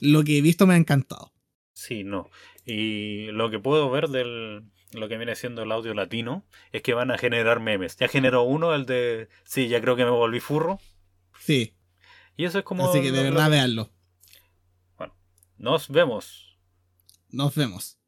lo que he visto me ha encantado. Sí, no. Y lo que puedo ver del lo que viene siendo el audio latino es que van a generar memes. Ya generó uno, el de sí, ya creo que me volví furro. Sí. Y eso es como. Así que de verdad lo- véanlo. Bueno, nos vemos. Nos vemos.